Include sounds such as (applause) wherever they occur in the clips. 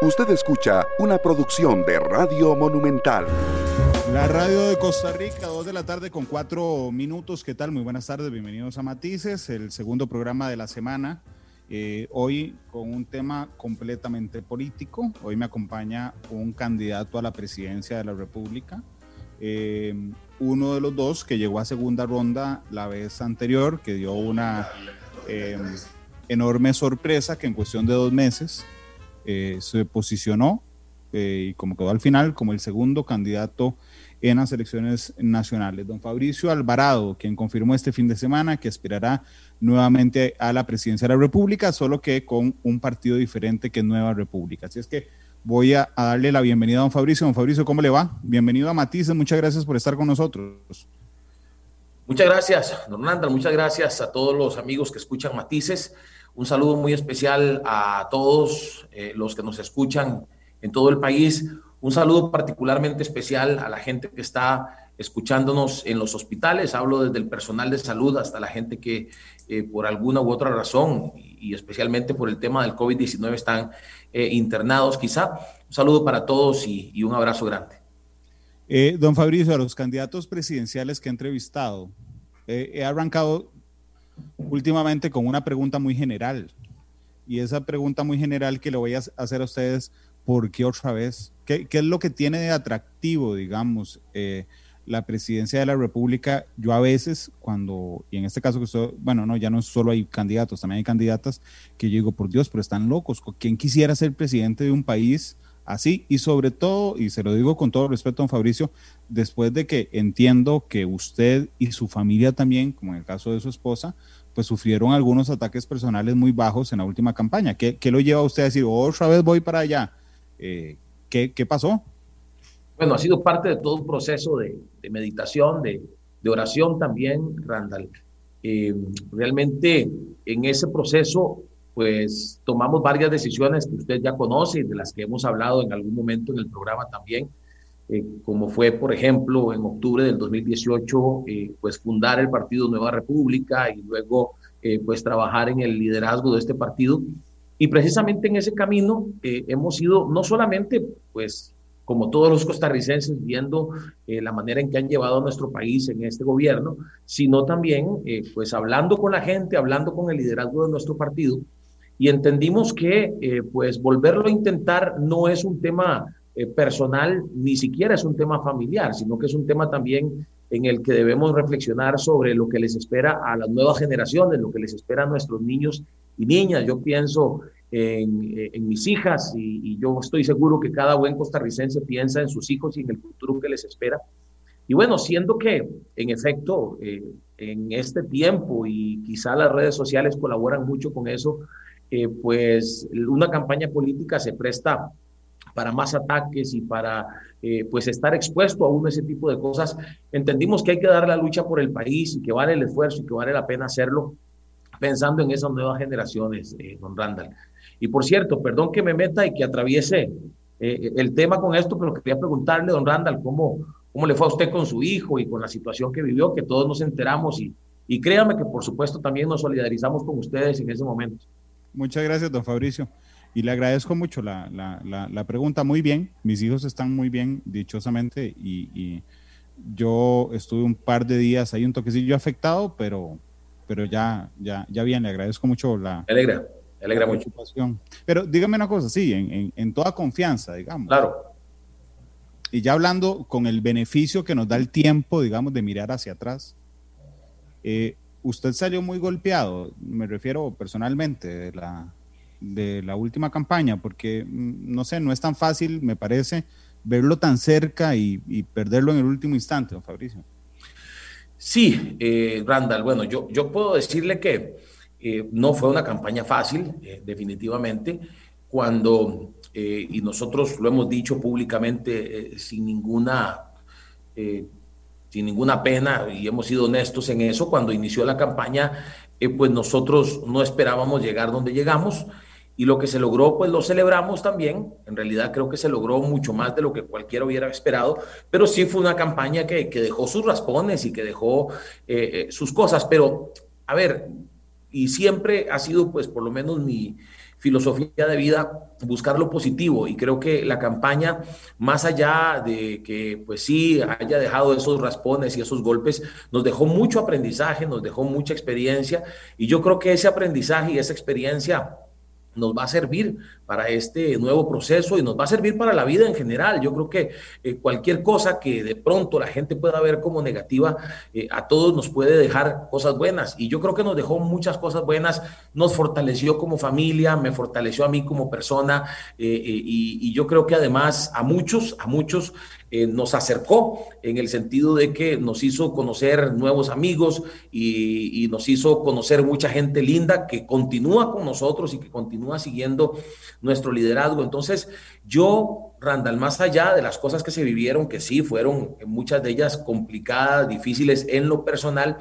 Usted escucha una producción de Radio Monumental. La radio de Costa Rica, dos de la tarde con cuatro minutos. ¿Qué tal? Muy buenas tardes, bienvenidos a Matices, el segundo programa de la semana. Eh, hoy con un tema completamente político. Hoy me acompaña un candidato a la presidencia de la República. Eh, uno de los dos que llegó a segunda ronda la vez anterior, que dio una eh, enorme sorpresa que en cuestión de dos meses eh, se posicionó eh, y como quedó al final como el segundo candidato en las elecciones nacionales. Don Fabricio Alvarado, quien confirmó este fin de semana que aspirará nuevamente a la presidencia de la República, solo que con un partido diferente que Nueva República. Así es que voy a, darle la bienvenida a don Fabricio. Don Fabricio, ¿cómo le va? Bienvenido a Matices, muchas gracias por estar con nosotros. Muchas gracias, don Randall, muchas gracias a todos los amigos que escuchan Matices. Un saludo muy especial a todos eh, los que nos escuchan en todo el país. Un saludo particularmente especial a la gente que está escuchándonos en los hospitales. Hablo desde el personal de salud hasta la gente que eh, por alguna u otra razón y, especialmente por el tema del COVID-19 están eh, internados quizá. Un saludo para todos y, un abrazo grande. don Fabricio, a los candidatos presidenciales que he entrevistado, he arrancado últimamente con una pregunta muy general. Y esa pregunta muy general que le voy a hacer a ustedes, ¿por qué otra vez? ¿Qué, qué es lo que tiene de atractivo, digamos, eh, la presidencia de la República? Yo a veces, cuando, y en este caso que bueno, no, ya no solo hay candidatos, también hay candidatas que yo digo, por Dios, pero están locos. ¿Quién quisiera ser presidente de un país? Así y sobre todo, y se lo digo con todo respeto, don Fabricio, después de que entiendo que usted y su familia también, como en el caso de su esposa, pues sufrieron algunos ataques personales muy bajos en la última campaña. ¿Qué, lo lleva a usted a decir, otra vez voy para allá? Eh, ¿qué, ¿qué, pasó? Bueno, ha sido parte de todo un proceso de, meditación, de, de, oración también, Randall. Eh, realmente en ese proceso pues tomamos varias decisiones que usted ya conoce y de las que hemos hablado en algún momento en el programa también, eh, como fue, por ejemplo, en octubre del 2018, eh, pues fundar el Partido Nueva República y luego eh, pues trabajar en el liderazgo de este partido. Y precisamente en ese camino hemos ido no solamente pues como todos los costarricenses, viendo la manera en que han llevado a nuestro país en este gobierno, sino también, pues hablando con la gente, hablando con el liderazgo de nuestro partido, y entendimos que eh, pues volverlo a intentar no es un tema eh, personal, ni siquiera es un tema familiar, sino que es un tema también en el que debemos reflexionar sobre lo que les espera a las nuevas generaciones, lo que les espera a nuestros niños y niñas. Yo pienso en, eh, en mis hijas y, y, yo estoy seguro que cada buen costarricense piensa en sus hijos y en el futuro que les espera. Y bueno, siendo que en efecto en este tiempo y quizá las redes sociales colaboran mucho con eso, eh, pues una campaña política se presta para más ataques y para eh, pues estar expuesto a uno ese tipo de cosas. Entendimos que hay que dar la lucha por el país y que vale el esfuerzo y que vale la pena hacerlo pensando en esas nuevas generaciones, eh, don Randall. Y por cierto, perdón que me meta y que atraviese el tema con esto, pero quería preguntarle, don Randall, ¿cómo, cómo le fue a usted con su hijo y con la situación que vivió, que todos nos enteramos y, y créame que por supuesto también nos solidarizamos con ustedes en ese momento. Muchas gracias, don Fabricio. Y le agradezco mucho la, la, la, pregunta. Muy bien, mis hijos están muy bien, dichosamente, y, yo estuve un par de días ahí un toquecillo afectado, pero, pero ya, ya, ya bien, le agradezco mucho la... Me alegra, me alegra mucho. Pero dígame una cosa, sí, en, en, en, toda confianza, digamos. Claro. Y ya hablando con el beneficio que nos da el tiempo, digamos, de mirar hacia atrás, eh, usted salió muy golpeado, me refiero personalmente, de la, de la última campaña, porque, mm, no sé, no es tan fácil, me parece, verlo tan cerca y, perderlo en el último instante, don Fabricio. Sí, eh, Randall, bueno, yo, yo puedo decirle que eh, no fue una campaña fácil, eh, definitivamente, cuando, y nosotros lo hemos dicho públicamente sin ninguna sin ninguna pena, y hemos sido honestos en eso, cuando inició la campaña, eh, pues nosotros no esperábamos llegar donde llegamos y lo que se logró, pues lo celebramos también. En realidad creo que se logró mucho más de lo que cualquiera hubiera esperado, pero sí fue una campaña que, que dejó sus raspones y que dejó eh, eh, sus cosas. Pero, a ver, y siempre ha sido, pues, por lo menos mi filosofía de vida, buscar lo positivo. Y creo que la campaña, más allá de que, pues sí, haya dejado esos raspones y esos golpes, nos dejó mucho aprendizaje, nos dejó mucha experiencia. Y yo creo que ese aprendizaje y esa experiencia nos va a servir para este nuevo proceso y nos va a servir para la vida en general. Yo creo que eh, cualquier cosa que de pronto la gente pueda ver como negativa, eh, a todos nos puede dejar cosas buenas. Y yo creo que nos dejó muchas cosas buenas, nos fortaleció como familia, me fortaleció a mí como persona eh, y, y, yo creo que además a muchos, a muchos eh, nos acercó en el sentido de que nos hizo conocer nuevos amigos y, nos hizo conocer mucha gente linda que continúa con nosotros y que continúa siguiendo nuestro liderazgo. Entonces, yo, Randall, más allá de las cosas que se vivieron, que sí fueron muchas de ellas complicadas, difíciles en lo personal,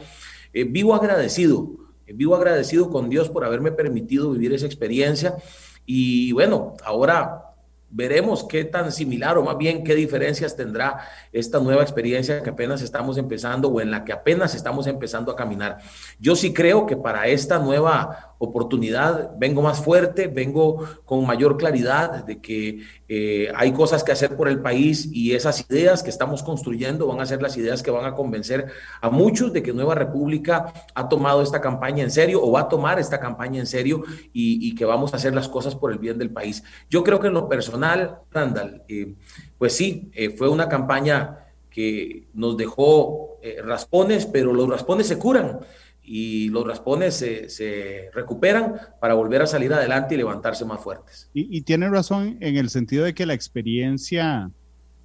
eh, vivo agradecido, eh, vivo agradecido con Dios por haberme permitido vivir esa experiencia. Y bueno, ahora veremos qué tan similar o más bien qué diferencias tendrá esta nueva experiencia que apenas estamos empezando o en la que apenas estamos empezando a caminar. Yo sí creo que para esta nueva oportunidad vengo más fuerte, vengo con mayor claridad de que eh, hay cosas que hacer por el país y esas ideas que estamos construyendo van a ser las ideas que van a convencer a muchos de que Nueva República ha tomado esta campaña en serio o va a tomar esta campaña en serio y, que vamos a hacer las cosas por el bien del país. Yo creo que en lo personal, Randall, eh, pues sí, eh, fue una campaña que nos dejó raspones, pero los raspones se curan y los raspones se, recuperan para volver a salir adelante y levantarse más fuertes. Y, tiene razón en el sentido de que la experiencia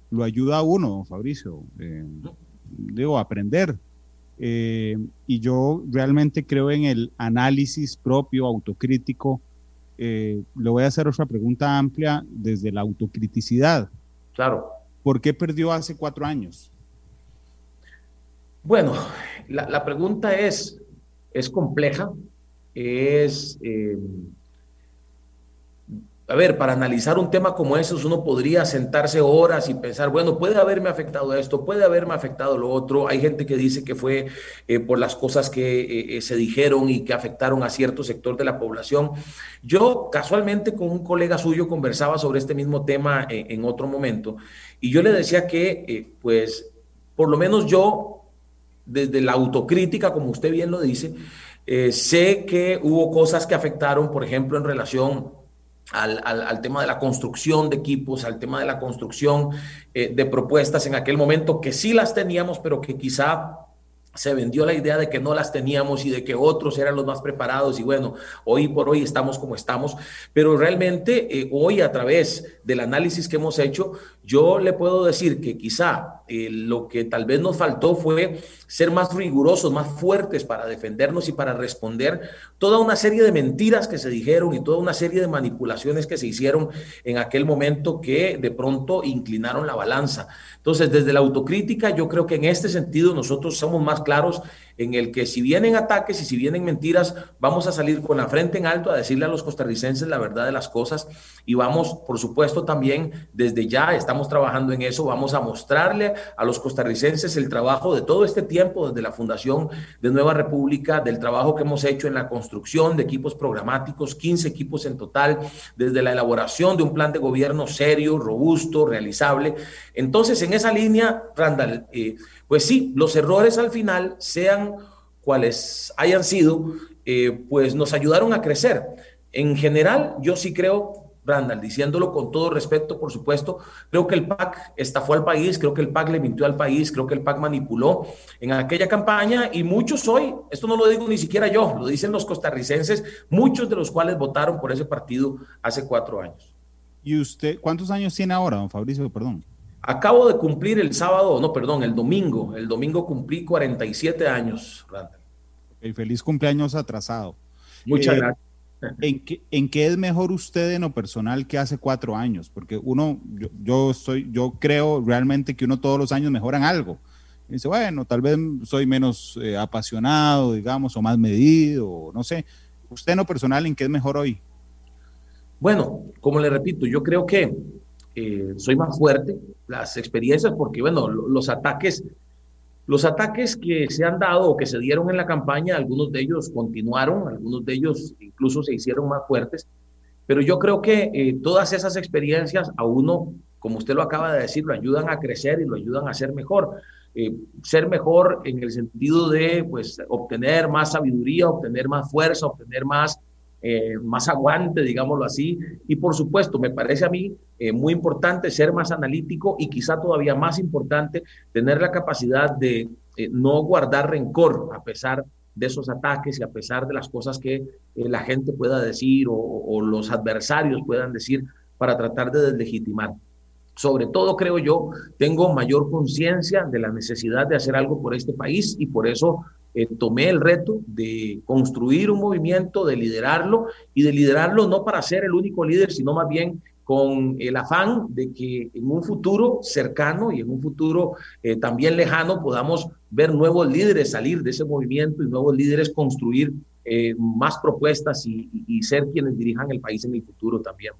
lo ayuda a uno, Fabricio, eh, digo, aprender. Eh, y yo realmente creo en el análisis propio, autocrítico. Eh, le voy a hacer otra pregunta amplia desde la autocriticidad. Claro. ¿Por qué perdió hace cuatro años? Bueno, la, la pregunta es, es compleja, es... Eh, a ver, para analizar un tema como ese, uno podría sentarse horas y pensar, bueno, puede haberme afectado esto, puede haberme afectado lo otro. Hay gente que dice que fue eh, por las cosas que eh, se dijeron y que afectaron a cierto sector de la población. Yo casualmente con un colega suyo conversaba sobre este mismo tema en otro momento y yo le decía que, pues, por lo menos yo desde la autocrítica, como usted bien lo dice, eh, sé que hubo cosas que afectaron, por ejemplo, en relación al, tema de la construcción de equipos, al tema de la construcción eh, de propuestas en aquel momento, que sí las teníamos, pero que quizá se vendió la idea de que no las teníamos y de que otros eran los más preparados y bueno, hoy por hoy estamos como estamos, pero realmente eh, hoy a través del análisis que hemos hecho, yo le puedo decir que quizá eh, lo que tal vez nos faltó fue ser más rigurosos, más fuertes para defendernos y para responder toda una serie de mentiras que se dijeron y toda una serie de manipulaciones que se hicieron en aquel momento que de pronto inclinaron la balanza. Entonces, desde la autocrítica, yo creo que en este sentido nosotros somos más claros en el que si vienen ataques y si vienen mentiras, vamos a salir con la frente en alto a decirle a los costarricenses la verdad de las cosas y vamos, por supuesto, también desde ya estamos trabajando en eso, vamos a mostrarle a los costarricenses el trabajo de todo este tiempo desde la fundación de Nueva República, del trabajo que hemos hecho en la construcción de equipos programáticos, 15 equipos en total, desde la elaboración de un plan de gobierno serio, robusto, realizable. Entonces, en esa línea, Randall, eh, pues sí, los errores al final, sean cuales hayan sido, eh, pues nos ayudaron a crecer. En general, yo sí creo, Randall, diciéndolo con todo respeto, por supuesto, creo que el PAC estafó al país, creo que el PAC le mintió al país, creo que el PAC manipuló en aquella campaña y muchos hoy, esto no lo digo ni siquiera yo, lo dicen los costarricenses, muchos de los cuales votaron por ese partido hace cuatro años. ¿Y usted cuántos años tiene ahora, don Fabricio? Perdón. Acabo de cumplir el sábado, no, perdón, el domingo. El domingo cumplí 47 años, Randall. feliz cumpleaños atrasado. Muchas eh, gracias. ¿en qué, ¿En qué es mejor usted en lo personal que hace cuatro años? Porque uno, yo, yo, estoy, yo creo realmente que uno todos los años mejoran algo. dice, bueno, tal vez soy menos eh, apasionado, digamos, o más medido, no sé. ¿Usted en lo personal en qué es mejor hoy? Bueno, como le repito, yo creo que eh, soy más fuerte, las experiencias, porque bueno, los ataques Los ataques que se han dado o que se dieron en la campaña, algunos de ellos continuaron, algunos de ellos incluso se hicieron más fuertes, pero yo creo que eh, todas esas experiencias a uno, como usted lo acaba de decir, lo ayudan a crecer y lo ayudan a ser mejor. Eh, ser mejor en el sentido de pues, obtener más sabiduría, obtener más fuerza, obtener más eh, más aguante, digámoslo así. Y por supuesto, me parece a mí eh, muy importante ser más analítico y quizá todavía más importante tener la capacidad de eh, no guardar rencor a pesar de esos ataques y a pesar de las cosas que la gente pueda decir o, o los adversarios puedan decir para tratar de deslegitimar. Sobre todo, creo yo, tengo mayor conciencia de la necesidad de hacer algo por este país y por eso eh, tomé el reto de construir un movimiento, de liderarlo y de liderarlo no para ser el único líder, sino más bien con el afán de que en un futuro cercano y en un futuro eh, también lejano podamos ver nuevos líderes salir de ese movimiento y nuevos líderes construir eh, más propuestas y, ser quienes dirijan el país en el futuro también.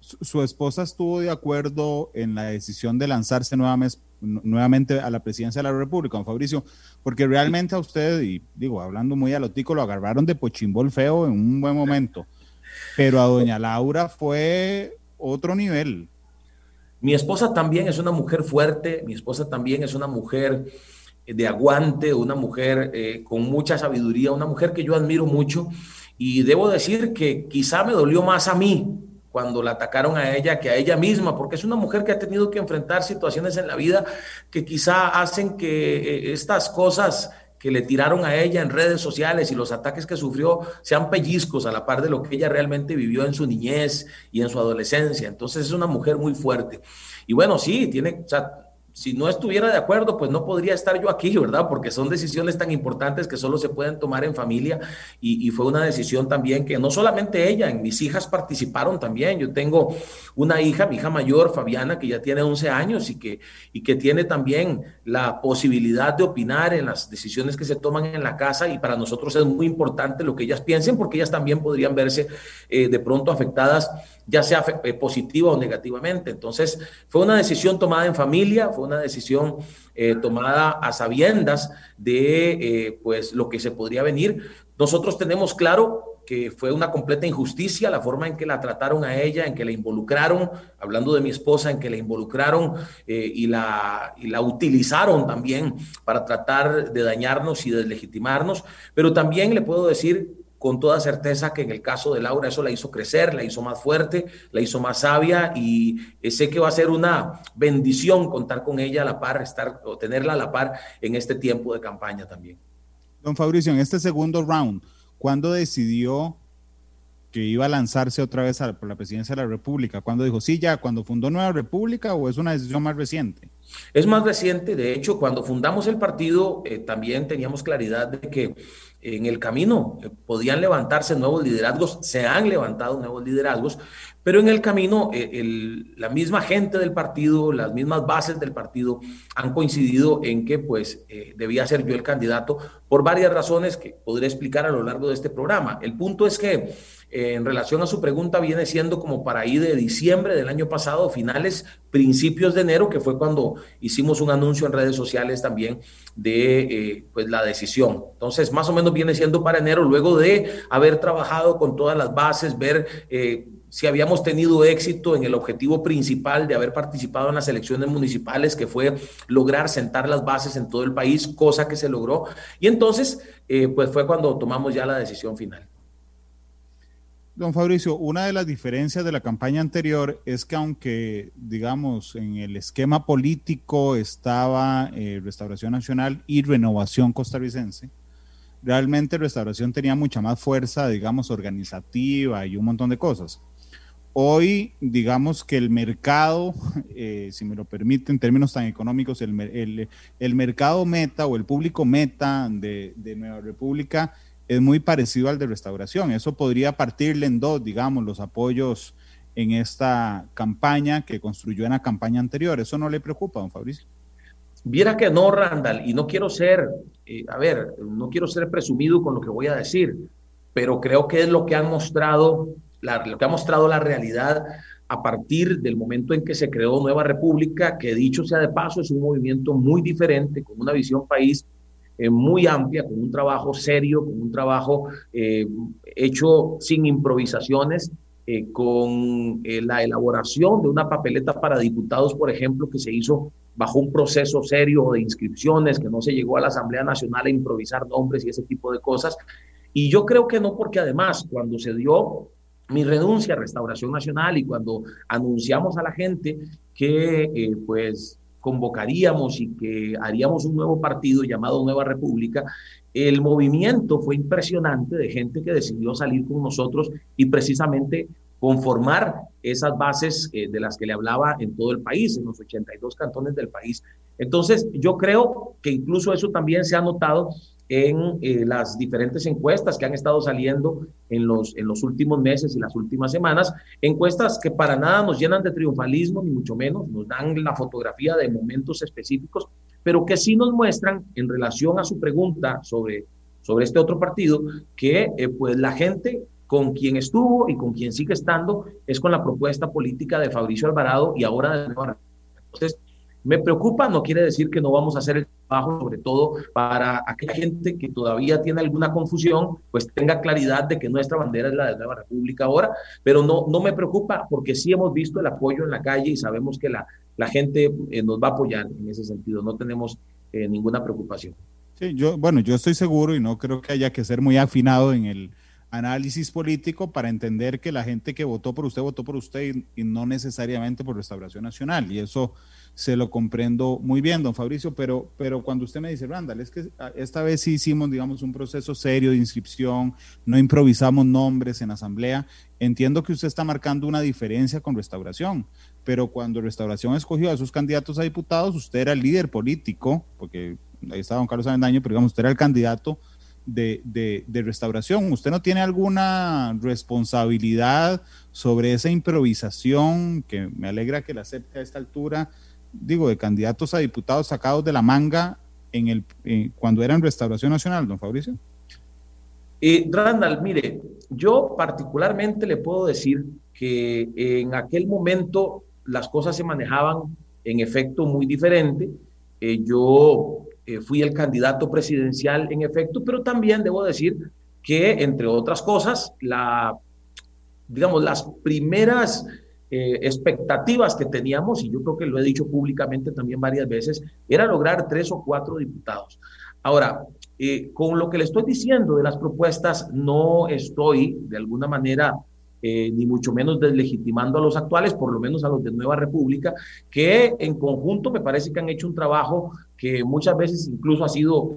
Su esposa estuvo de acuerdo en la decisión de lanzarse nuevamente, nuevamente a la presidencia de la República, don Fabricio, porque realmente a usted, y digo, hablando muy a lo lo agarraron de pochimbol feo en un buen momento, pero a doña Laura fue otro nivel. Mi esposa también es una mujer fuerte, mi esposa también es una mujer de aguante, una mujer eh, con mucha sabiduría, una mujer que yo admiro mucho y debo decir que quizá me dolió más a mí cuando la atacaron a ella que a ella misma, porque es una mujer que ha tenido que enfrentar situaciones en la vida que quizá hacen que eh, estas cosas que le tiraron a ella en redes sociales y los ataques que sufrió sean pellizcos a la par de lo que ella realmente vivió en su niñez y en su adolescencia. Entonces es una mujer muy fuerte. Y bueno, sí, tiene, si no estuviera de acuerdo, pues no podría estar yo aquí, ¿verdad? Porque son decisiones tan importantes que solo se pueden tomar en familia y, fue una decisión también que no solamente ella, en mis hijas participaron también. Yo tengo una hija, mi hija mayor, Fabiana, que ya tiene 11 años y que, y que tiene también la posibilidad de opinar en las decisiones que se toman en la casa y para nosotros es muy importante lo que ellas piensen porque ellas también podrían verse eh, de pronto afectadas ya sea eh, positiva o negativamente. Entonces, fue una decisión tomada en familia, fue una decisión eh, tomada a sabiendas de eh, pues lo que se podría venir. Nosotros tenemos claro que fue una completa injusticia la forma en que la trataron a ella, en que la involucraron, hablando de mi esposa, en que la involucraron y, la, y la utilizaron también para tratar de dañarnos y deslegitimarnos, pero también le puedo decir con toda certeza que en el caso de Laura eso la hizo crecer, la hizo más fuerte, la hizo más sabia y eh, sé que va a ser una bendición contar con ella a la par, estar o tenerla a la par en este tiempo de campaña también. Don Fabricio, en este segundo round, ¿cuándo decidió que iba a lanzarse otra vez por la presidencia de la República? ¿Cuándo dijo, sí, ya, cuando fundó Nueva República o es una decisión más reciente? Es más reciente, de hecho, cuando fundamos el partido eh, también teníamos claridad de que en el camino eh, podían levantarse nuevos liderazgos, se han levantado nuevos liderazgos, pero en el camino eh, la misma gente del partido, las mismas bases del partido han coincidido en que pues debía ser yo el candidato por varias razones que podré explicar a lo largo de este programa. El punto es que en relación a su pregunta viene siendo como para ahí de diciembre del año pasado, finales, principios de enero, que fue cuando hicimos un anuncio en redes sociales también de eh, pues la decisión. Entonces, más o menos viene siendo para enero, luego de haber trabajado con todas las bases, ver eh, si habíamos tenido éxito en el objetivo principal de haber participado en las elecciones municipales, que fue lograr sentar las bases en todo el país, cosa que se logró. Y entonces, eh, pues fue cuando tomamos ya la decisión final. Don Fabricio, una de las diferencias de la campaña anterior es que aunque, digamos, en el esquema político estaba eh, Restauración Nacional y Renovación Costarricense, realmente Restauración tenía mucha más fuerza, digamos, organizativa y un montón de cosas. Hoy, digamos que el mercado, (laughs) eh, si me lo permite en términos tan económicos, el, mercado meta o el público meta de, de Nueva República es muy parecido al de restauración. Eso podría partirle en dos, digamos, los apoyos en esta campaña que construyó en la campaña anterior. ¿Eso no le preocupa, don Fabricio? Viera que no, Randall, y no quiero ser, eh, a ver, no quiero ser presumido con lo que voy a decir, pero creo que es lo que han mostrado, la, lo que ha mostrado la realidad a partir del momento en que se creó Nueva República, que dicho sea de paso, es un movimiento muy diferente, con una visión país eh, muy amplia, con un trabajo serio, con un trabajo eh, hecho sin improvisaciones, eh, con la elaboración de una papeleta para diputados, por ejemplo, que se hizo bajo un proceso serio de inscripciones, que no se llegó a la Asamblea Nacional a improvisar nombres y ese tipo de cosas. Y yo creo que no, porque además cuando se dio mi renuncia a Restauración Nacional y cuando anunciamos a la gente que pues convocaríamos y que haríamos un nuevo partido llamado Nueva República, el movimiento fue impresionante de gente que decidió salir con nosotros y precisamente conformar esas bases eh, de las que le hablaba en todo el país, en los 82 cantones del país. Entonces, yo creo que incluso eso también se ha notado en eh, las diferentes encuestas que han estado saliendo en los, en los últimos meses y las últimas semanas, encuestas que para nada nos llenan de triunfalismo, ni mucho menos, nos dan la fotografía de momentos específicos, pero que sí nos muestran en relación a su pregunta sobre, sobre este otro partido, que eh, pues la gente con quien estuvo y con quien sigue estando es con la propuesta política de Fabricio Alvarado y ahora de Entonces, me preocupa, no quiere decir que no vamos a hacer el trabajo, sobre todo para aquella gente que todavía tiene alguna confusión, pues tenga claridad de que nuestra bandera es la de Nueva República ahora, pero no, no me preocupa porque sí hemos visto el apoyo en la calle y sabemos que la, la gente eh, nos va a apoyar en ese sentido, no tenemos eh, ninguna preocupación. Sí, yo, bueno, yo estoy seguro y no creo que haya que ser muy afinado en el análisis político para entender que la gente que votó por usted votó por usted y no necesariamente por Restauración Nacional. Y eso se lo comprendo muy bien, don Fabricio, pero, pero cuando usted me dice, Randall, es que esta vez sí hicimos, digamos, un proceso serio de inscripción, no improvisamos nombres en asamblea, entiendo que usted está marcando una diferencia con Restauración, pero cuando Restauración escogió a sus candidatos a diputados, usted era el líder político, porque ahí está don Carlos Avendaño, pero digamos, usted era el candidato de, de, restauración. ¿Usted no tiene alguna responsabilidad sobre esa improvisación que me alegra que la acepte a esta altura digo, de candidatos a diputados sacados de la manga en el, eh, cuando era en Restauración Nacional, don Fabricio? Eh, Randall, mire, yo particularmente le puedo decir que en aquel momento las cosas se manejaban en efecto muy diferente. Eh, yo eh, fui el candidato presidencial en efecto, pero también debo decir que, entre otras cosas, la, digamos, las primeras eh, expectativas que teníamos, y yo creo que lo he dicho públicamente también varias veces, era lograr tres o cuatro diputados. Ahora, eh, con lo que le estoy diciendo de las propuestas, no estoy de alguna manera eh, ni mucho menos deslegitimando a los actuales, por lo menos a los de Nueva República, que en conjunto me parece que han hecho un trabajo que muchas veces incluso ha sido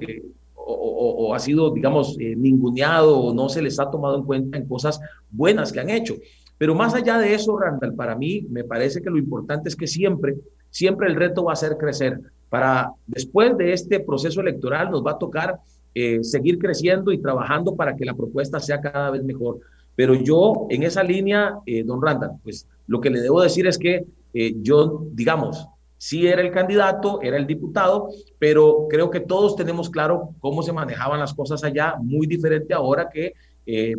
o, ha sido, digamos, ninguneado o no se les ha tomado en cuenta en cosas buenas que han hecho. Pero más allá de eso, Randall, para mí me parece que lo importante es que siempre, siempre el reto va a ser crecer. Para después de este proceso electoral nos va a tocar eh, seguir creciendo y trabajando para que la propuesta sea cada vez mejor. Pero yo en esa línea, eh, don Randall, pues lo que le debo decir es que eh, yo, digamos, sí era el candidato, era el diputado, pero creo que todos tenemos claro cómo se manejaban las cosas allá, muy diferente ahora que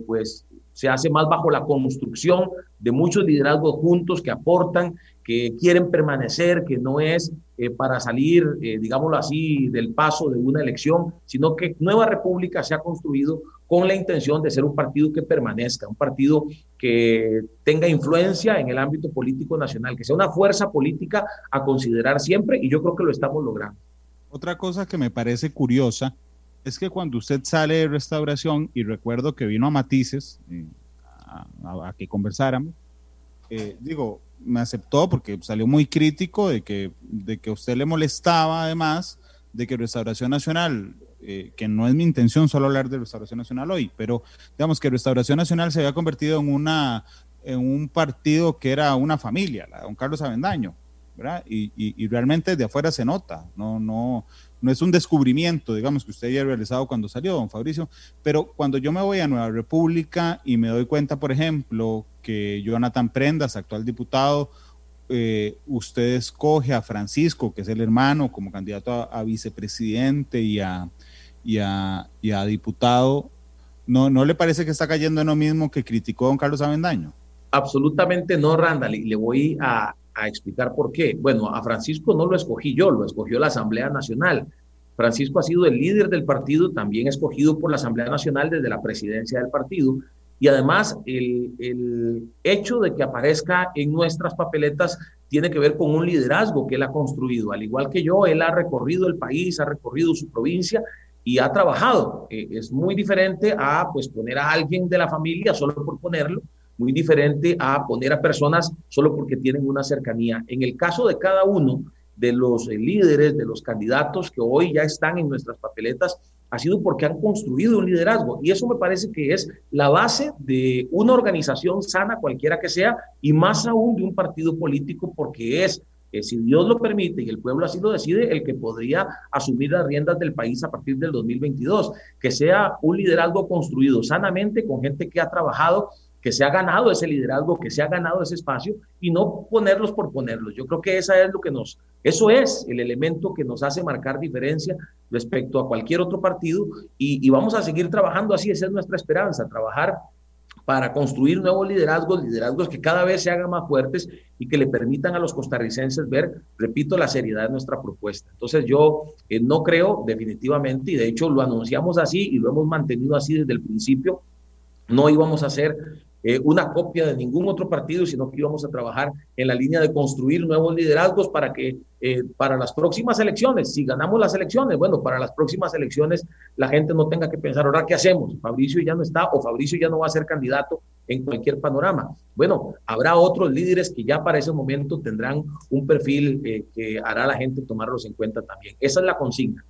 pues se hace más bajo la construcción de muchos liderazgos juntos que aportan, que quieren permanecer, que no es eh, para salir, eh, digámoslo así, del paso de una elección, sino que Nueva República se ha construido con la intención de ser un partido que permanezca, un partido que tenga influencia en el ámbito político nacional, que sea una fuerza política a considerar siempre y yo creo que lo estamos logrando. Otra cosa que me parece curiosa es que cuando usted sale de restauración, y recuerdo que vino a Matices eh, a, que conversáramos, eh, digo, me aceptó porque salió muy crítico de que, de que usted le molestaba además de que Restauración Nacional, eh, que no es mi intención solo hablar de Restauración Nacional hoy, pero digamos que Restauración Nacional se había convertido en, una, en un partido que era una familia, la de don Carlos Avendaño, ¿verdad? Y, y, y realmente de afuera se nota, no, no, no es un descubrimiento, digamos, que usted haya realizado cuando salió, don Fabricio, pero cuando yo me voy a Nueva República y me doy cuenta, por ejemplo, que Jonathan Prendas, actual diputado, eh, usted escoge a Francisco, que es el hermano, como candidato a, vicepresidente y a, y a, diputado, ¿no, ¿no le parece que está cayendo en lo mismo que criticó don Carlos Avendaño? Absolutamente no, Randall, y le voy a, a explicar por qué. Bueno, a Francisco no lo escogí yo, lo escogió la Asamblea Nacional. Francisco ha sido el líder del partido, también escogido por la Asamblea Nacional desde la presidencia del partido. Y además, el, el, hecho de que aparezca en nuestras papeletas tiene que ver con un liderazgo que él ha construido. Al igual que yo, él ha recorrido el país, ha recorrido su provincia y ha trabajado. Eh, es muy diferente a pues, poner a alguien de la familia solo por ponerlo, muy diferente a poner a personas solo porque tienen una cercanía. En el caso de cada uno de los eh, líderes, de los candidatos que hoy ya están en nuestras papeletas, ha sido porque han construido un liderazgo. Y eso me parece que es la base de una organización sana, cualquiera que sea, y más aún de un partido político, porque es, eh, si Dios lo permite y el pueblo así lo decide, el que podría asumir las riendas del país a partir del 2022. Que sea un liderazgo construido sanamente con gente que ha trabajado que se ha ganado ese liderazgo, que se ha ganado ese espacio y no ponerlos por ponerlos. Yo creo que esa es lo que nos, eso es el elemento que nos hace marcar diferencia respecto a cualquier otro partido y, y vamos a seguir trabajando así, esa es nuestra esperanza, trabajar para construir nuevos liderazgos, liderazgos que cada vez se hagan más fuertes y que le permitan a los costarricenses ver, repito, la seriedad de nuestra propuesta. Entonces yo eh, no creo definitivamente, y de hecho lo anunciamos así y lo hemos mantenido así desde el principio, no íbamos a hacer eh, una copia de ningún otro partido, sino que íbamos a trabajar en la línea de construir nuevos liderazgos para que eh, para las próximas elecciones, si ganamos las elecciones, bueno, para las próximas elecciones la gente no tenga que pensar, ahora, ¿qué hacemos? Fabricio ya no está o Fabricio ya no va a ser candidato en cualquier panorama. Bueno, habrá otros líderes que ya para ese momento tendrán un perfil eh, que hará a la gente tomarlos en cuenta también. Esa es la consigna.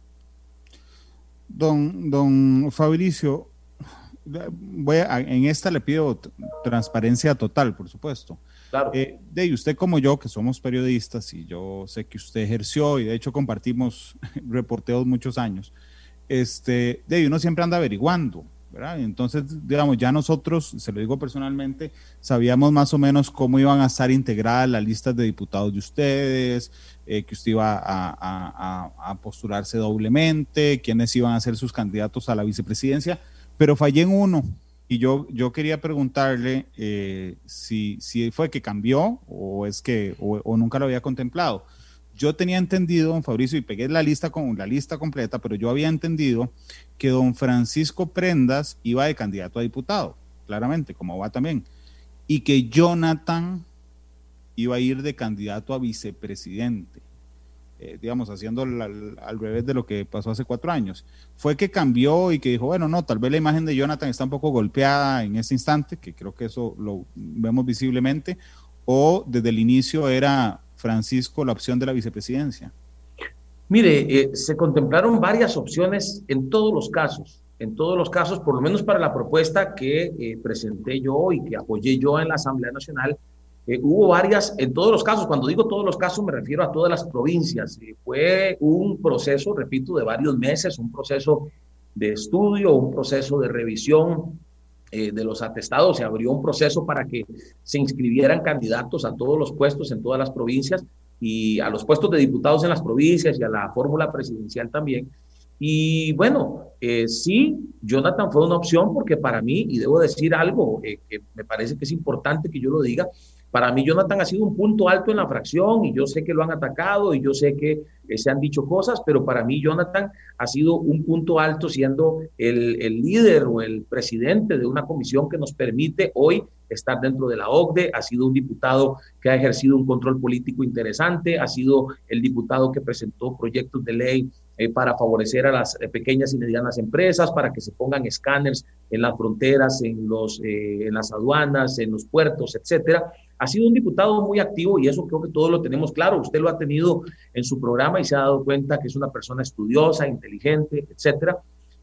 Don, don Fabricio, voy en esta le pido transparencia total, por supuesto. Claro. Eh, de usted como yo, que somos periodistas, y yo sé que usted ejerció, y de hecho compartimos (laughs) reporteos muchos años, este, de uno siempre anda averiguando, ¿verdad? Entonces, digamos, ya nosotros, se lo digo personalmente, sabíamos más o menos cómo iban a estar integradas las listas de diputados de ustedes, eh, que usted iba a, a, a, postularse doblemente, quiénes iban a ser sus candidatos a la vicepresidencia pero fallé en uno. Y yo, yo quería preguntarle eh, si, si fue que cambió o es que o, nunca lo había contemplado. Yo tenía entendido, don Fabricio, y pegué la lista con la lista completa, pero yo había entendido que don Francisco Prendas iba de candidato a diputado, claramente, como va también, y que Jonathan iba a ir de candidato a vicepresidente. Eh, digamos, haciendo al, revés de lo que pasó hace cuatro años. Fue que cambió y que dijo, bueno, no, tal vez la imagen de Jonathan está un poco golpeada en este instante, que creo que eso lo vemos visiblemente, o desde el inicio era Francisco la opción de la vicepresidencia. Mire, eh, se contemplaron varias opciones en todos los casos, en todos los casos, por lo menos para la propuesta que eh, presenté yo y que apoyé yo en la Asamblea Nacional, eh, hubo varias, en todos los casos, cuando digo todos los casos me refiero a todas las provincias. Eh, fue un proceso, repito, de varios meses, un proceso de estudio, un proceso de revisión eh, de los atestados. Se abrió un proceso para que se inscribieran candidatos a todos los puestos en todas las provincias y a los puestos de diputados en las provincias y a la fórmula presidencial también. Y bueno, sí, Jonathan fue una opción porque para mí, y debo decir algo que me parece que es importante que yo lo diga, para mí Jonathan ha sido un punto alto en la fracción y yo sé que lo han atacado y yo sé que se han dicho cosas, pero para mí Jonathan ha sido un punto alto siendo el, líder o el presidente de una comisión que nos permite hoy estar dentro de la OCDE, ha sido un diputado que ha ejercido un control político interesante, ha sido el diputado que presentó proyectos de ley eh, para favorecer a las eh, pequeñas y medianas empresas, para que se pongan escáneres en las fronteras, en, los, eh, en las aduanas, en los puertos, etcétera ha sido un diputado muy activo y eso creo que todos lo tenemos claro. Usted lo ha tenido en su programa y se ha dado cuenta que es una persona estudiosa, inteligente, etcétera.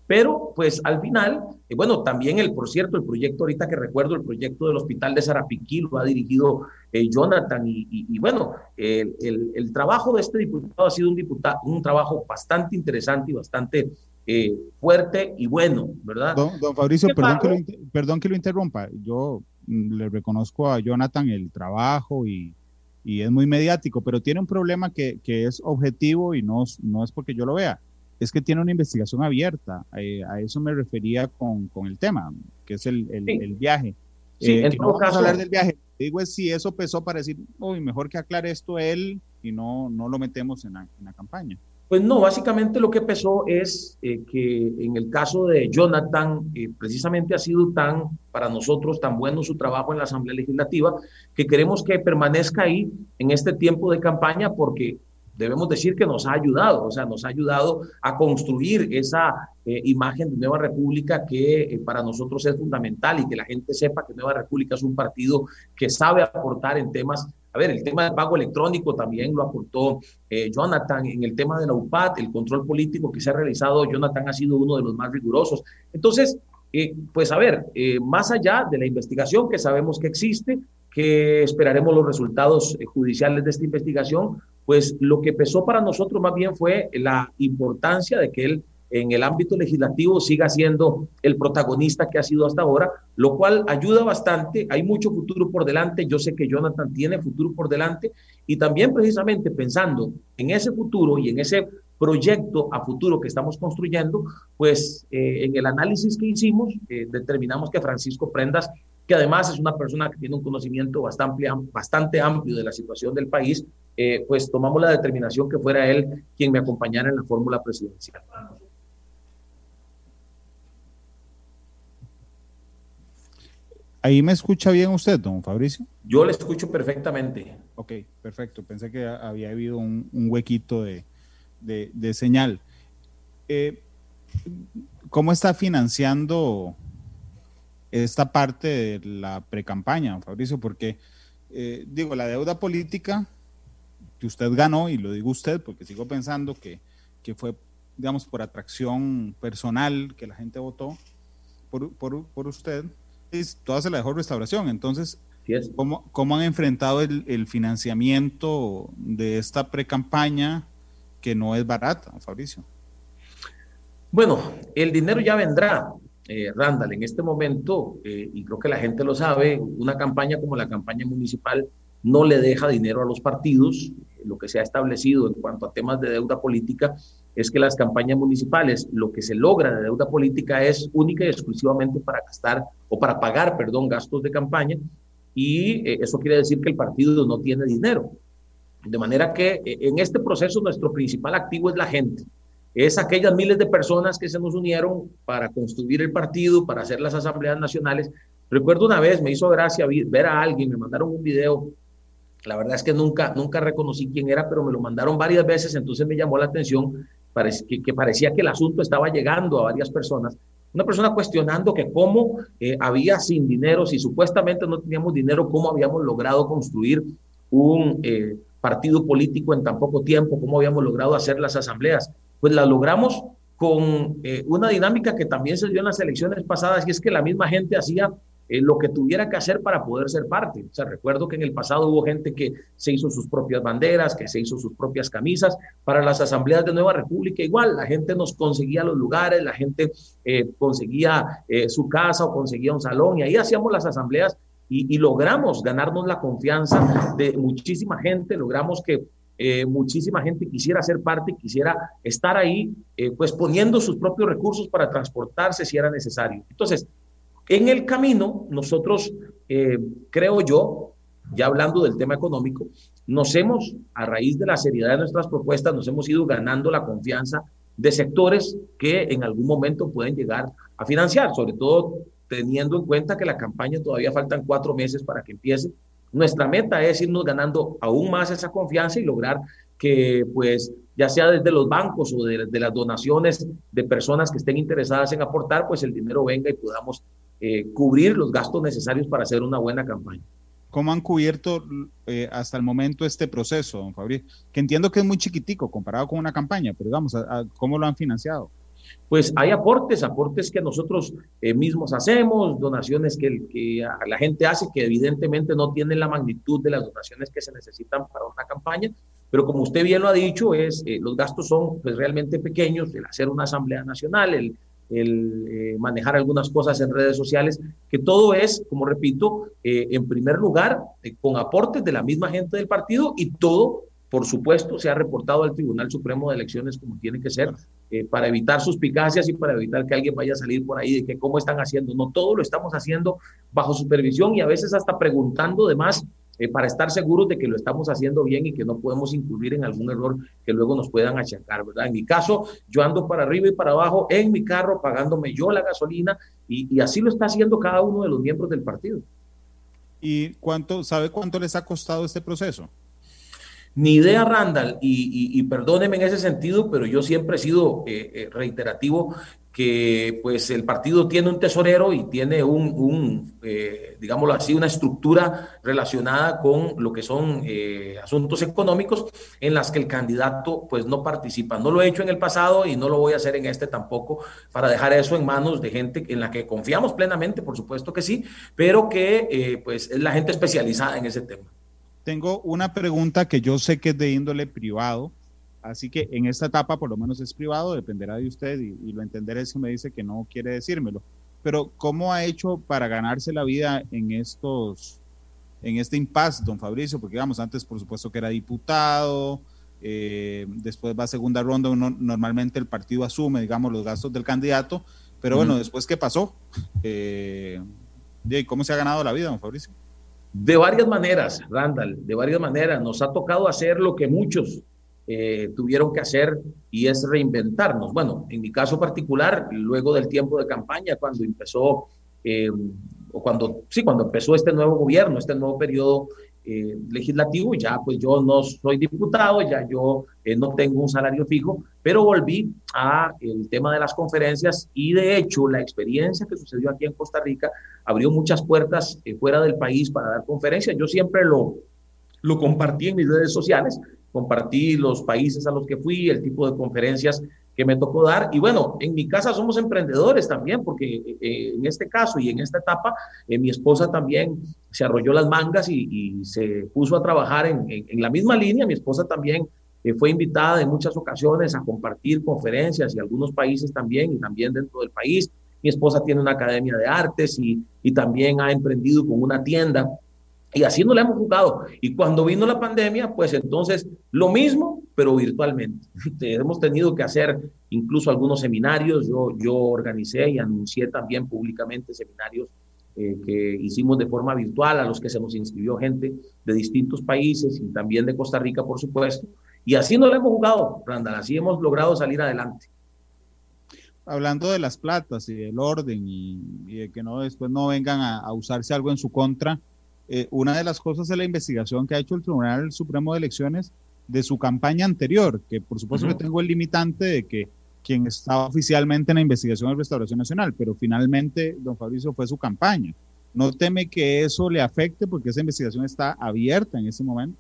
Pero, pues al final, eh, bueno, también el, por cierto, el proyecto ahorita que recuerdo, el proyecto del hospital de Sarapiquí lo ha dirigido eh, Jonathan y, bueno, el, el, trabajo de este diputado ha sido un, diputado, un trabajo bastante interesante y bastante eh, fuerte y bueno, ¿verdad? Don, don Fabricio, perdón que, lo, perdón que lo interrumpa. Yo le reconozco a Jonathan el trabajo y, y es muy mediático, pero tiene un problema que, que, es objetivo y no, no es porque yo lo vea, es que tiene una investigación abierta. Eh, a eso me refería con, con, el tema, que es el, el, el, viaje. Sí, eh, en todo caso. hablar del viaje. Digo es si eso pesó para decir, uy, mejor que aclare esto él y no, no lo metemos en la, en la campaña. Pues no, básicamente lo que pesó es eh, que en el caso de Jonathan, eh, precisamente ha sido tan, para nosotros, tan bueno su trabajo en la Asamblea Legislativa, que queremos que permanezca ahí en este tiempo de campaña porque debemos decir que nos ha ayudado, o sea, nos ha ayudado a construir esa eh, imagen de Nueva República que para nosotros es fundamental y que la gente sepa que Nueva República es un partido que sabe aportar en temas a ver, el tema del pago electrónico también lo aportó eh, Jonathan. En el tema de la UPAD, el control político que se ha realizado, Jonathan ha sido uno de los más rigurosos. Entonces, eh, pues a ver, eh, más allá de la investigación que sabemos que existe, que esperaremos los resultados judiciales de esta investigación, pues lo que pesó para nosotros más bien fue la importancia de que él en el ámbito legislativo siga siendo el protagonista que ha sido hasta ahora, lo cual ayuda bastante. Hay mucho futuro por delante. Yo sé que Jonathan tiene futuro por delante y también precisamente pensando en ese futuro y en ese proyecto a futuro que estamos construyendo, pues eh, en el análisis que hicimos eh, determinamos que Francisco Prendas, que además es una persona que tiene un conocimiento bastante, bastante amplio de la situación del país, eh, pues tomamos la determinación que fuera él quien me acompañara en la fórmula presidencial. Ahí me escucha bien usted, don Fabricio. Yo le escucho perfectamente. Ok, perfecto. Pensé que había habido un, huequito de, señal. Eh, ¿Cómo está financiando esta parte de la precampaña, don Fabricio? Porque, eh, digo, la deuda política que usted ganó, y lo digo usted porque sigo pensando que, que fue, digamos, por atracción personal que la gente votó por, por, por usted toda se la dejó restauración. Entonces, ¿cómo, ¿cómo, han enfrentado el, financiamiento de esta pre-campaña que no es barata, Fabricio? Bueno, el dinero ya vendrá, eh, Randall. En este momento, eh, y creo que la gente lo sabe, una campaña como la campaña municipal no le deja dinero a los partidos. Lo que se ha establecido en cuanto a temas de deuda política es que las campañas municipales, lo que se logra de deuda política es única y exclusivamente para gastar o para pagar, perdón, gastos de campaña y eh, eso quiere decir que el partido no tiene dinero. De manera que eh, en este proceso nuestro principal activo es la gente. Es aquellas miles de personas que se nos unieron para construir el partido, para hacer las asambleas nacionales. Recuerdo una vez, me hizo gracia ver a alguien, me mandaron un video la verdad es que nunca, nunca reconocí quién era, pero me lo mandaron varias veces, entonces me llamó la atención que, parecía que el asunto estaba llegando a varias personas. Una persona cuestionando que cómo eh, había sin dinero, si supuestamente no teníamos dinero, cómo habíamos logrado construir un eh, partido político en tan poco tiempo, cómo habíamos logrado hacer las asambleas. Pues las logramos con eh, una dinámica que también se dio en las elecciones pasadas y es que la misma gente hacía eh, lo que tuviera que hacer para poder ser parte. O sea, recuerdo que en el pasado hubo gente que se hizo sus propias banderas, que se hizo sus propias camisas. Para las asambleas de Nueva República igual, la gente nos conseguía los lugares, la gente eh, conseguía eh, su casa o conseguía un salón y ahí hacíamos las asambleas y, logramos ganarnos la confianza de muchísima gente, logramos que muchísima gente quisiera ser parte, quisiera estar ahí, pues poniendo sus propios recursos para transportarse si era necesario. Entonces, en el camino, nosotros, eh, creo yo, ya hablando del tema económico, nos hemos, a raíz de la seriedad de nuestras propuestas, nos hemos ido ganando la confianza de sectores que en algún momento pueden llegar a financiar, sobre todo teniendo en cuenta que la campaña todavía faltan cuatro meses para que empiece. Nuestra meta es irnos ganando aún más esa confianza y lograr que, pues, ya sea desde los bancos o de, de las donaciones de personas que estén interesadas en aportar, pues el dinero venga y podamos eh, cubrir los gastos necesarios para hacer una buena campaña. ¿Cómo han cubierto eh, hasta el momento este proceso, don Fabricio? Que entiendo que es muy chiquitico comparado con una campaña, pero digamos, ¿cómo lo han financiado? Pues hay aportes, aportes que nosotros eh, mismos hacemos, donaciones que, que, la gente hace, que evidentemente no tienen la magnitud de las donaciones que se necesitan para una campaña, pero como usted bien lo ha dicho, es, los gastos son pues, realmente pequeños, el hacer una asamblea nacional, el el eh, manejar algunas cosas en redes sociales, que todo es, como repito, eh, en primer lugar, eh, con aportes de la misma gente del partido y todo por supuesto, se ha reportado al Tribunal Supremo de Elecciones como tiene que ser, para evitar suspicacias y para evitar que alguien vaya a salir por ahí de que cómo están haciendo. No, todo lo estamos haciendo bajo supervisión y a veces hasta preguntando de más eh, para estar seguros de que lo estamos haciendo bien y que no podemos incurrir en algún error que luego nos puedan achacar, ¿verdad? En mi caso, yo ando para arriba y para abajo en mi carro pagándome yo la gasolina y, y así lo está haciendo cada uno de los miembros del partido. ¿Y cuánto, sabe cuánto les ha costado este proceso? Ni idea, Randall, y, perdóneme en ese sentido, pero yo siempre he sido eh, eh, reiterativo que pues el partido tiene un tesorero y tiene un, eh, digámoslo así, una estructura relacionada con lo que son asuntos económicos en las que el candidato pues no participa. No lo he hecho en el pasado y no lo voy a hacer en este tampoco para dejar eso en manos de gente en la que confiamos plenamente, por supuesto que sí, pero que pues es la gente especializada en ese tema. Tengo una pregunta que yo sé que es de índole privado, así que en esta etapa por lo menos es privado, dependerá de usted y, lo entenderé si me dice que no quiere decírmelo. Pero ¿cómo ha hecho para ganarse la vida en estos, en este impasse, don Fabricio? Porque digamos, antes por supuesto que era diputado, eh, después va a segunda ronda, uno, normalmente el partido asume, digamos, los gastos del candidato, pero bueno, después ¿qué pasó? Eh, ¿Cómo se ha ganado la vida, don Fabricio? De varias maneras, Randall, de varias maneras. Nos ha tocado hacer lo que muchos eh, tuvieron que hacer y es reinventarnos. Bueno, en mi caso particular, luego del tiempo de campaña, cuando empezó, eh, o cuando, sí, cuando empezó este nuevo gobierno, este nuevo periodo eh, legislativo, ya pues yo no soy diputado, ya yo no tengo un salario fijo, pero volví a el tema de las conferencias y de hecho la experiencia que sucedió aquí en Costa Rica abrió muchas puertas fuera del país para dar conferencias. Yo siempre lo, lo compartí en mis redes sociales, compartí los países a los que fui, el tipo de conferencias que me tocó dar. Y bueno, en mi casa somos emprendedores también, porque eh, en este caso y en esta etapa, eh, mi esposa también se arrolló las mangas y, se puso a trabajar en, en, la misma línea. Mi esposa también eh, fue invitada en muchas ocasiones a compartir conferencias y algunos países también, y también dentro del país. Mi esposa tiene una academia de artes y, y también ha emprendido con una tienda. Y así no le hemos jugado. Y cuando vino la pandemia, pues entonces lo mismo, pero virtualmente. (laughs) Hemos tenido que hacer incluso algunos seminarios. Yo, yo organicé y anuncié también públicamente seminarios eh, que hicimos de forma virtual, a los que se nos inscribió gente de distintos países y también de Costa Rica, por supuesto. Y así no lo hemos jugado, Randall, así hemos logrado salir adelante. Hablando de las platas y del orden y, de que no después no vengan a, a usarse algo en su contra, eh, una de las cosas de la investigación que ha hecho el Tribunal Supremo de Elecciones de su campaña anterior, que por supuesto que tengo el limitante de que quien estaba oficialmente en la investigación de Restauración Nacional, pero finalmente, don Fabricio, fue su campaña. ¿No teme que eso le afecte porque esa investigación está abierta en ese momento?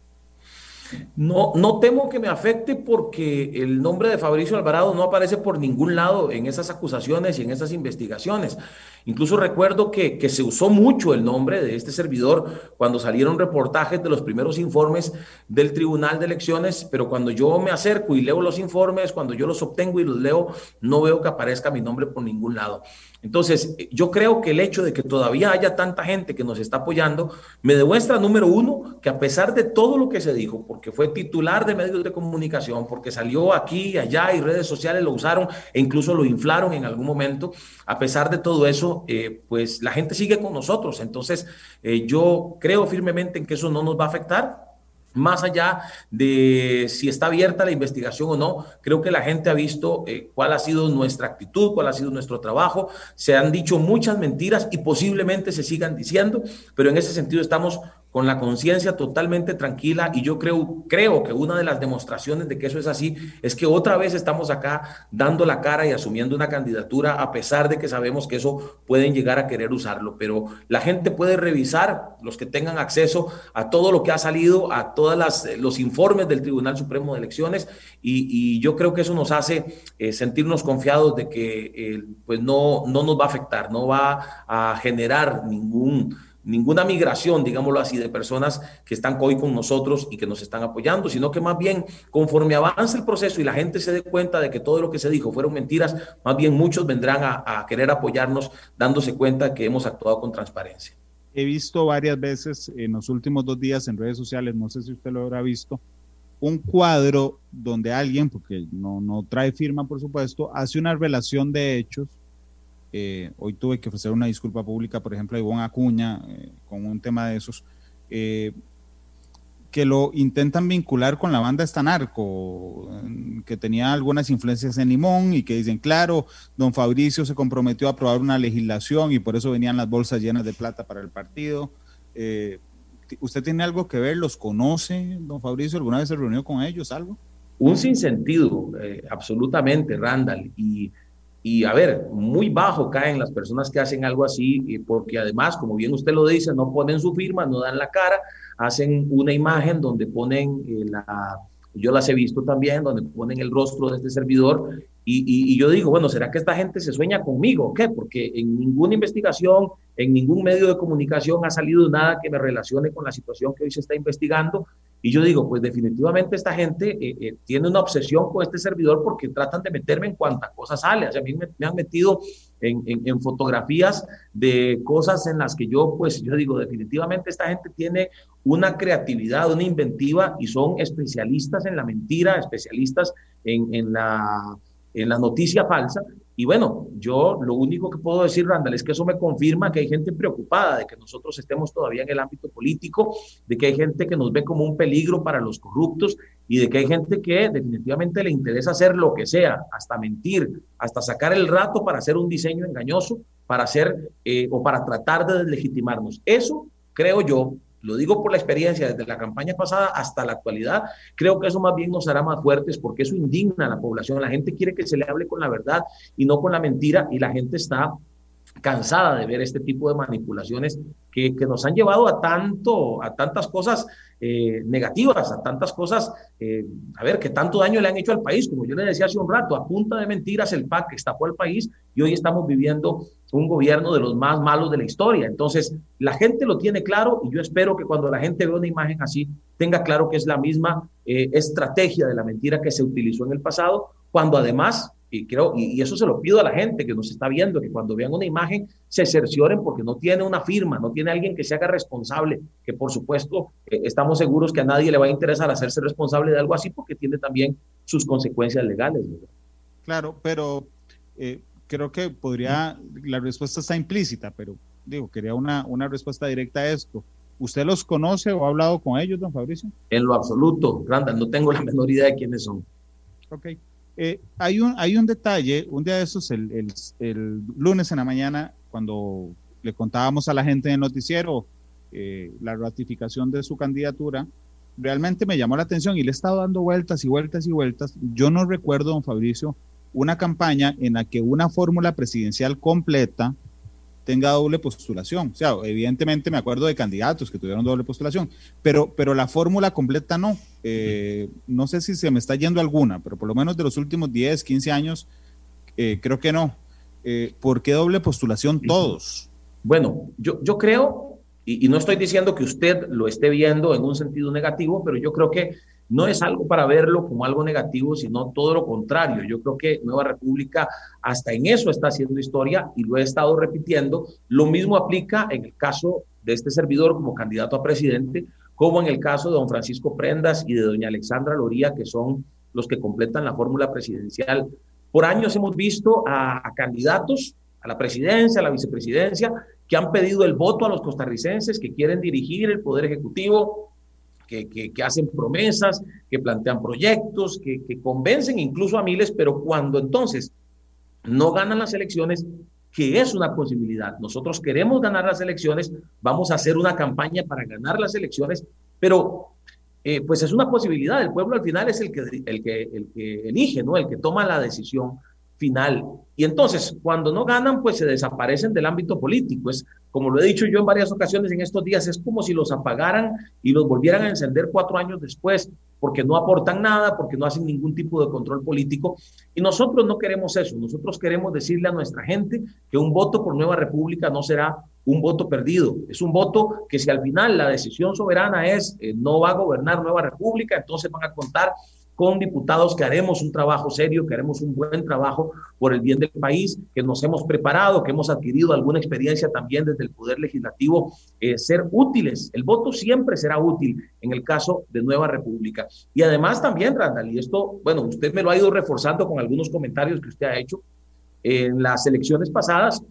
No, no temo que me afecte porque el nombre de Fabricio Alvarado no aparece por ningún lado en esas acusaciones y en esas investigaciones. Incluso recuerdo que, que, se usó mucho el nombre de este servidor cuando salieron reportajes de los primeros informes del Tribunal de Elecciones, pero cuando yo me acerco y leo los informes, cuando yo los obtengo y los leo, no veo que aparezca mi nombre por ningún lado. Entonces, yo creo que el hecho de que todavía haya tanta gente que nos está apoyando me demuestra, número uno, que a pesar de todo lo que se dijo, porque fue titular de medios de comunicación, porque salió aquí allá y redes sociales lo usaron e incluso lo inflaron en algún momento, a pesar de todo eso, eh, pues la gente sigue con nosotros. Entonces, eh, yo creo firmemente en que eso no nos va a afectar más allá de si está abierta la investigación o no, creo que la gente ha visto eh, cuál ha sido nuestra actitud, cuál ha sido nuestro trabajo. Se han dicho muchas mentiras y posiblemente se sigan diciendo, pero en ese sentido estamos con la conciencia totalmente tranquila y yo creo, creo que una de las demostraciones de que eso es así es que otra vez estamos acá dando la cara y asumiendo una candidatura a pesar de que sabemos que eso pueden llegar a querer usarlo, pero la gente puede revisar, los que tengan acceso a todo lo que ha salido, a todos los informes del Tribunal Supremo de Elecciones y, yo creo que eso nos hace eh, sentirnos confiados de que eh, pues no, no nos va a afectar, no va a generar ningún ninguna migración, digámoslo así, de personas que están hoy con nosotros y que nos están apoyando, sino que más bien conforme avance el proceso y la gente se dé cuenta de que todo lo que se dijo fueron mentiras, más bien muchos vendrán a, querer apoyarnos dándose cuenta que hemos actuado con transparencia. He visto varias veces en los últimos dos días en redes sociales, no sé si usted lo habrá visto, un cuadro donde alguien, porque no, no trae firma, por supuesto, hace una relación de hechos. Eh, hoy tuve que ofrecer una disculpa pública, por ejemplo, a Ivonne Acuña, eh, con un tema de esos, eh, que lo intentan vincular con la banda Estanarco, que tenía algunas influencias en Limón y que dicen, claro, don Fabricio se comprometió a aprobar una legislación y por eso venían las bolsas llenas de plata para el partido. ¿Usted tiene algo que ver? ¿Los conoce, don Fabricio? ¿Alguna vez se reunió con ellos? ¿Algo? Un sinsentido, eh, absolutamente, Randall. Y, y, a ver, muy bajo caen las personas que hacen algo así, porque además, como bien usted lo dice, no ponen su firma, no dan la cara, hacen una imagen donde ponen eh, la yo las he visto también, donde ponen el rostro de este servidor, y, y, yo digo, bueno, ¿será que esta gente se sueña conmigo? ¿Qué? Porque en ninguna investigación, en ningún medio de comunicación ha salido nada que me relacione con la situación que hoy se está investigando. Y yo digo, pues definitivamente esta gente eh, eh, tiene una obsesión con este servidor porque tratan de meterme en cuanta cosa sale. O sea, a mí me, me han metido en, en, en, fotografías de cosas en las que yo, pues yo digo, definitivamente esta gente tiene una creatividad, una inventiva y son especialistas en la mentira, especialistas en, en, la, en la noticia falsa. Y bueno, yo lo único que puedo decir, Randall, es que eso me confirma que hay gente preocupada de que nosotros estemos todavía en el ámbito político, de que hay gente que nos ve como un peligro para los corruptos y de que hay gente que definitivamente le interesa hacer lo que sea, hasta mentir, hasta sacar el rato para hacer un diseño engañoso, para hacer eh, o para tratar de deslegitimarnos. Eso, creo yo, lo digo por la experiencia desde la campaña pasada hasta la actualidad, creo que eso más bien nos hará más fuertes porque eso indigna a la población. La gente quiere que se le hable con la verdad y no con la mentira y la gente está cansada de ver este tipo de manipulaciones que, que nos han llevado a tanto, a tantas cosas eh, negativas, a tantas cosas, eh, a ver, que tanto daño le han hecho al país. Como yo le decía hace un rato, a punta de mentiras el PAC estafó al país y hoy estamos viviendo un gobierno de los más malos de la historia. Entonces, la gente lo tiene claro y yo espero que cuando la gente vea una imagen así, tenga claro que es la misma eh, estrategia de la mentira que se utilizó en el pasado, cuando además y creo, y, eso se lo pido a la gente que nos está viendo, que cuando vean una imagen se cercioren porque no tiene una firma, no tiene alguien que se haga responsable, que por supuesto eh, estamos seguros que a nadie le va a interesar hacerse responsable de algo así porque tiene también sus consecuencias legales. Claro, pero eh, creo que podría, la respuesta está implícita, pero digo, quería una, una respuesta directa a esto. ¿Usted los conoce o ha hablado con ellos, don Fabricio? En lo absoluto, Randall, no tengo la (laughs) menor idea de quiénes son. Ok. Eh, hay, un, hay un detalle, un día de esos, el, el, el, lunes en la mañana, cuando le contábamos a la gente en noticiero eh, la ratificación de su candidatura, realmente me llamó la atención y le he estado dando vueltas y vueltas y vueltas. Yo no recuerdo, don Fabricio, una campaña en la que una fórmula presidencial completa tenga doble postulación. O sea, evidentemente me acuerdo de candidatos que tuvieron doble postulación, pero, pero la fórmula completa no. Eh, no sé si se me está yendo alguna, pero por lo menos de los últimos 10, 15 años, eh, creo que no. Eh, ¿Por qué doble postulación todos? Bueno, yo, yo creo, y, y no estoy diciendo que usted lo esté viendo en un sentido negativo, pero yo creo que no es algo para verlo como algo negativo, sino todo lo contrario. Yo creo que Nueva República hasta en eso está haciendo historia y lo he estado repitiendo. Lo mismo aplica en el caso de este servidor como candidato a presidente, como en el caso de don Francisco Prendas y de doña Alexandra Loría, que son los que completan la fórmula presidencial. Por años hemos visto a, a candidatos a la presidencia, a la vicepresidencia, que han pedido el voto a los costarricenses, que quieren dirigir el Poder Ejecutivo, que, hacen promesas, que plantean proyectos, que, que, convencen incluso a miles, pero cuando entonces no ganan las elecciones, que es una posibilidad. Nosotros queremos ganar las elecciones, vamos a hacer una campaña para ganar las elecciones, pero eh, pues es una posibilidad. El pueblo al final es el que, el, que, el que elige, ¿no? El que toma la decisión final. Y entonces, cuando no ganan, pues se desaparecen del ámbito político. Es, como lo he dicho yo en varias ocasiones en estos días, es como si los apagaran y los volvieran a encender cuatro años después, porque no aportan nada, porque no hacen ningún tipo de control político. Y nosotros no queremos eso. Nosotros queremos decirle a nuestra gente que un voto por Nueva República no será un voto perdido. Es un voto que si al final la decisión soberana es eh, no va a gobernar Nueva República, entonces van a contar con diputados que haremos un trabajo serio, que haremos un buen trabajo por el bien del país, que nos hemos preparado, que hemos adquirido alguna experiencia también desde el Poder Legislativo, eh, ser útiles. El voto siempre será útil en el caso de Nueva República. Y además también, Randall, y esto, bueno, usted me lo ha ido reforzando con algunos comentarios que usted ha hecho, en las elecciones pasadas,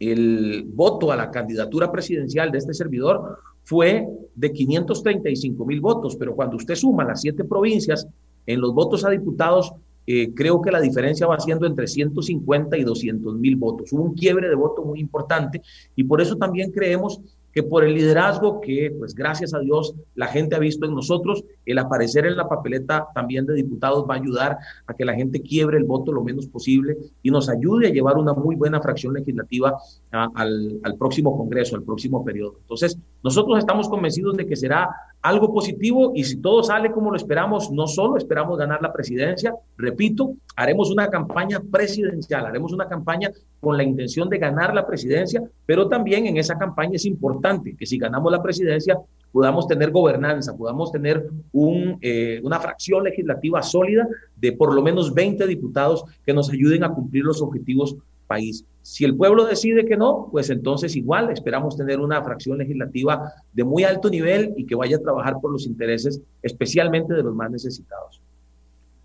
el voto a la candidatura presidencial de este servidor fue de 535 mil votos, pero cuando usted suma las siete provincias en los votos a diputados, eh, creo que la diferencia va siendo entre 150 y 200 mil votos. Hubo un quiebre de voto muy importante y por eso también creemos que por el liderazgo que, pues gracias a Dios, la gente ha visto en nosotros, el aparecer en la papeleta también de diputados va a ayudar a que la gente quiebre el voto lo menos posible y nos ayude a llevar una muy buena fracción legislativa al, al próximo Congreso, al próximo periodo. Entonces, nosotros estamos convencidos de que será algo positivo y si todo sale como lo esperamos, no solo esperamos ganar la presidencia, repito, haremos una campaña presidencial, haremos una campaña con la intención de ganar la presidencia, pero también en esa campaña es importante que si ganamos la presidencia podamos tener gobernanza, podamos tener un, eh, una fracción legislativa sólida de por lo menos 20 diputados que nos ayuden a cumplir los objetivos país. Si el pueblo decide que no, pues entonces igual esperamos tener una fracción legislativa de muy alto nivel y que vaya a trabajar por los intereses especialmente de los más necesitados.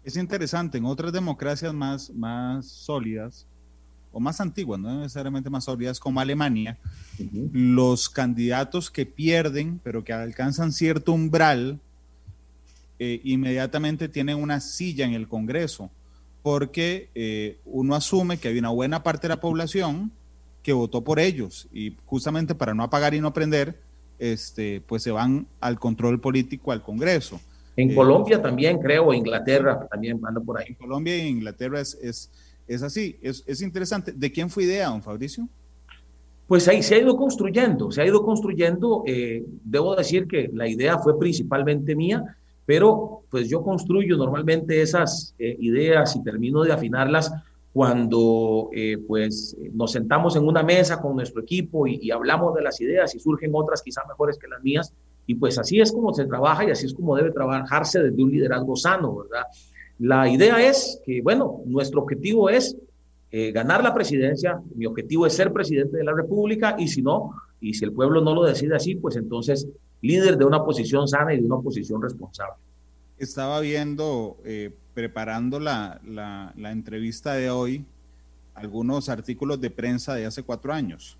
Es interesante, en otras democracias más, más sólidas, o más antiguas, no necesariamente más sólidas, como Alemania, los candidatos que pierden, pero que alcanzan cierto umbral, eh, inmediatamente tienen una silla en el Congreso porque eh, uno asume que hay una buena parte de la población que votó por ellos y justamente para no apagar y no prender, este, pues se van al control político, al Congreso. En eh, Colombia también, creo, Inglaterra también anda por ahí. En Colombia y Inglaterra es, es, es así, es, es, interesante. ¿De quién fue idea, don Fabricio? Pues ahí se ha ido construyendo, se ha ido construyendo. Eh, debo decir que la idea fue principalmente mía, pero pues yo construyo normalmente esas eh, ideas y termino de afinarlas cuando eh, pues nos sentamos en una mesa con nuestro equipo y, hablamos de las ideas y surgen otras quizás mejores que las mías y pues así es como se trabaja y así es como debe trabajarse desde un liderazgo sano, ¿verdad? La idea es que, bueno, nuestro objetivo es eh, ganar la presidencia, mi objetivo es ser presidente de la República y si no, y si el pueblo no lo decide así, pues entonces líder de una posición sana y de una posición responsable. Estaba viendo, eh, preparando la, la, entrevista de hoy, algunos artículos de prensa de hace cuatro años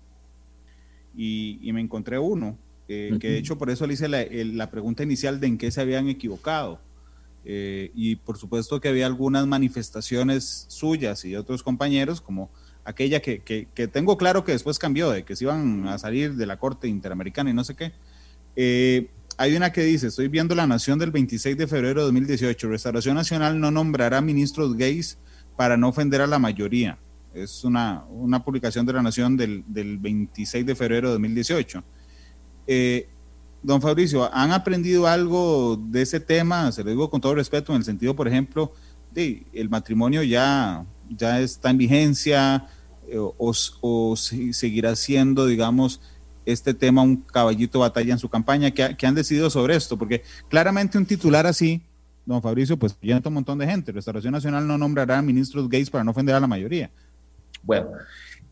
y, y me encontré uno, eh, que de hecho por eso le hice la, la, pregunta inicial de en qué se habían equivocado. Eh, y por supuesto que había algunas manifestaciones suyas y de otros compañeros, como aquella que, que, que, tengo claro que después cambió, de que se iban a salir de la Corte Interamericana y no sé qué, eh, hay una que dice, estoy viendo La Nación del 26 de febrero de 2018, Restauración Nacional no nombrará ministros gays para no ofender a la mayoría. Es una, una publicación de La Nación del, del 26 de febrero de 2018. Eh, don Fabricio, ¿han aprendido algo de ese tema? Se lo digo con todo respeto, en el sentido, por ejemplo, de el matrimonio ya, ya está en vigencia eh, o, o seguirá siendo, digamos, este tema un caballito batalla en su campaña? ¿Qué, han decidido sobre esto? Porque claramente un titular así, don Fabricio, pues llena un montón de gente. Restauración Nacional no nombrará ministros gays para no ofender a la mayoría. Bueno,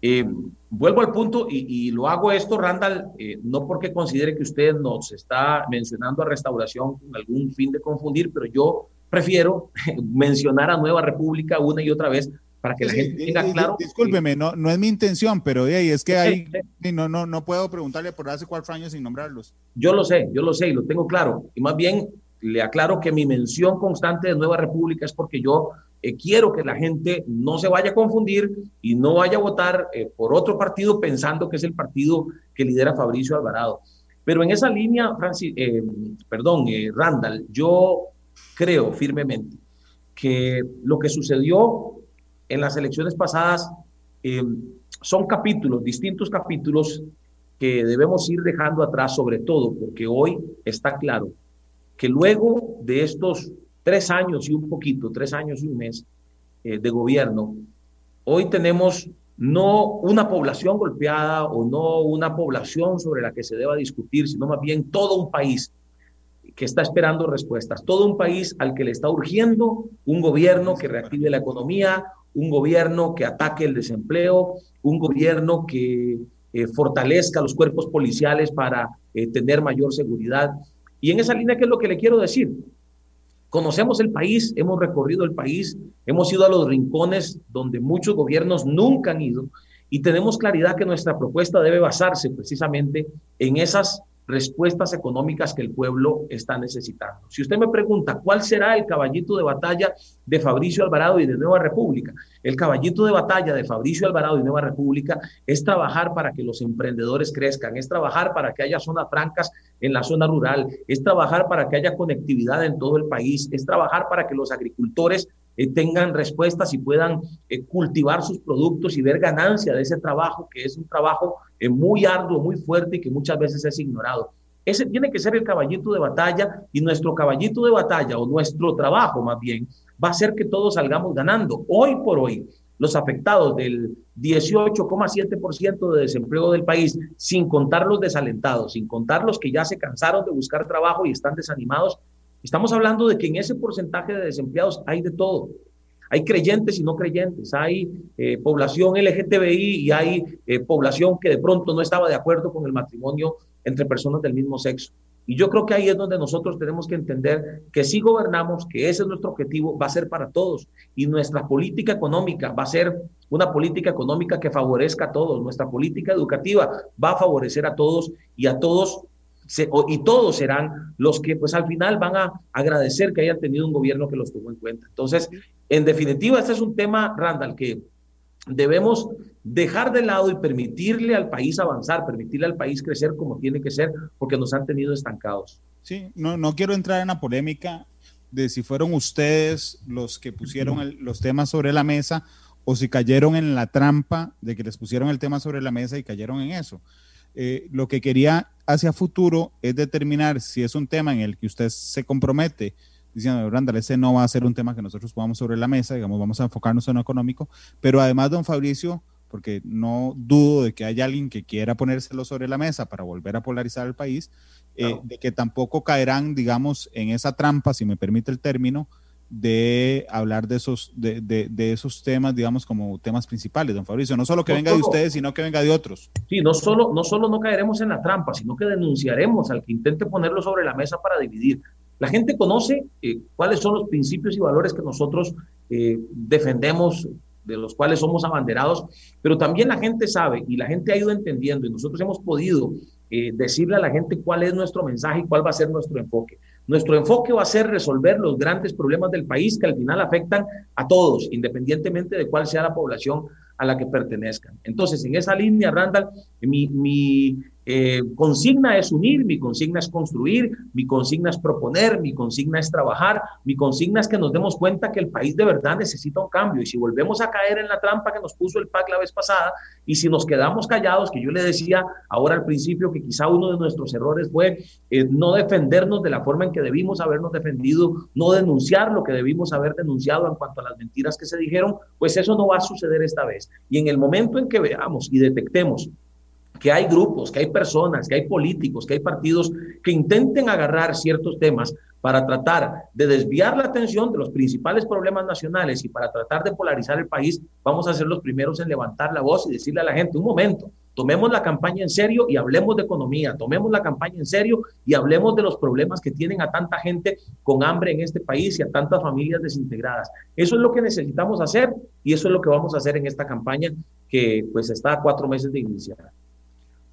eh, vuelvo al punto y, lo hago esto, Randall, eh, no porque considere que usted nos está mencionando a restauración con algún fin de confundir, pero yo prefiero (laughs) mencionar a Nueva República una y otra vez para que la gente tenga claro. Discúlpeme, no, no es mi intención, pero de ahí es que hay, no, no, no puedo preguntarle por hace cuatro años sin nombrarlos. Yo lo sé, yo lo sé y lo tengo claro. Y más bien le aclaro que mi mención constante de Nueva República es porque yo eh, quiero que la gente no se vaya a confundir y no vaya a votar eh, por otro partido pensando que es el partido que lidera Fabricio Alvarado. Pero en esa línea, Francis, eh, perdón, Randall, yo creo firmemente que lo que sucedió en las elecciones pasadas eh, son capítulos, distintos capítulos que debemos ir dejando atrás, sobre todo porque hoy está claro que luego de estos tres años y un poquito, tres años y un mes eh, de gobierno, hoy tenemos no una población golpeada o no una población sobre la que se deba discutir, sino más bien todo un país que está esperando respuestas, todo un país al que le está urgiendo un gobierno que reactive la economía, un gobierno que ataque el desempleo, un gobierno que eh, fortalezca los cuerpos policiales para eh, tener mayor seguridad. Y en esa línea, ¿qué es lo que le quiero decir? Conocemos el país, hemos recorrido el país, hemos ido a los rincones donde muchos gobiernos nunca han ido y tenemos claridad que nuestra propuesta debe basarse precisamente en esas respuestas económicas que el pueblo está necesitando. Si usted me pregunta cuál será el caballito de batalla de Fabricio Alvarado y de Nueva República, el caballito de batalla de Fabricio Alvarado y Nueva República es trabajar para que los emprendedores crezcan, es trabajar para que haya zonas francas en la zona rural, es trabajar para que haya conectividad en todo el país, es trabajar para que los agricultores eh, tengan respuestas y puedan eh, cultivar sus productos y ver ganancia de ese trabajo, que es un trabajo eh, muy arduo, muy fuerte y que muchas veces es ignorado. Ese tiene que ser el caballito de batalla y nuestro caballito de batalla o nuestro trabajo más bien va a ser que todos salgamos ganando. Hoy por hoy, los afectados del 18,7% de desempleo del país, sin contar los desalentados, sin contar los que ya se cansaron de buscar trabajo y están desanimados, Estamos hablando de que en ese porcentaje de desempleados hay de todo. Hay creyentes y no creyentes, hay eh, población LGTBI y hay eh, población que de pronto no estaba de acuerdo con el matrimonio entre personas del mismo sexo. Y yo creo que ahí es donde nosotros tenemos que entender que si gobernamos, que ese es nuestro objetivo, va a ser para todos. Y nuestra política económica va a ser una política económica que favorezca a todos. Nuestra política educativa va a favorecer a todos y a todos y todos serán los que pues al final van a agradecer que hayan tenido un gobierno que los tuvo en cuenta. Entonces, en definitiva, este es un tema, Randall, que debemos dejar de lado y permitirle al país avanzar, permitirle al país crecer como tiene que ser, porque nos han tenido estancados. Sí, no, no quiero entrar en la polémica de si fueron ustedes los que pusieron los temas sobre la mesa o si cayeron en la trampa de que les pusieron el tema sobre la mesa y cayeron en eso. Eh, lo que quería hacia futuro es determinar si es un tema en el que usted se compromete diciendo, Randall, ese no va a ser un tema que nosotros pongamos sobre la mesa, digamos, vamos a enfocarnos en lo económico, pero además, don Fabricio, porque no dudo de que haya alguien que quiera ponérselo sobre la mesa para volver a polarizar el país, eh, de que tampoco caerán, digamos, en esa trampa, si me permite el término, de hablar de esos, de, de, esos temas, digamos, como temas principales, don Fabricio. No solo que venga de ustedes, sino que venga de otros. Sí, no solo, no solo no caeremos en la trampa, sino que denunciaremos al que intente ponerlo sobre la mesa para dividir. La gente conoce eh, cuáles son los principios y valores que nosotros eh, defendemos, de los cuales somos abanderados, pero también la gente sabe y la gente ha ido entendiendo y nosotros hemos podido eh, decirle a la gente cuál es nuestro mensaje y cuál va a ser nuestro enfoque. Nuestro enfoque va a ser resolver los grandes problemas del país que al final afectan a todos, independientemente de cuál sea la población a la que pertenezcan. Entonces, en esa línea, Randall, mi, mi eh, consigna es unir, mi consigna es construir, mi consigna es proponer, mi consigna es trabajar, mi consigna es que nos demos cuenta que el país de verdad necesita un cambio. Y si volvemos a caer en la trampa que nos puso el PAC la vez pasada, y si nos quedamos callados, que yo le decía ahora al principio que quizá uno de nuestros errores fue eh, no defendernos de la forma en que debimos habernos defendido, no denunciar lo que debimos haber denunciado en cuanto a las mentiras que se dijeron, pues eso no va a suceder esta vez. Y en el momento en que veamos y detectemos que hay grupos, que hay personas, que hay políticos, que hay partidos que intenten agarrar ciertos temas para tratar de desviar la atención de los principales problemas nacionales y para tratar de polarizar el país, vamos a ser los primeros en levantar la voz y decirle a la gente, un momento, tomemos la campaña en serio y hablemos de economía, tomemos la campaña en serio y hablemos de los problemas que tienen a tanta gente con hambre en este país y a tantas familias desintegradas. Eso es lo que necesitamos hacer y eso es lo que vamos a hacer en esta campaña que pues está a cuatro meses de iniciar.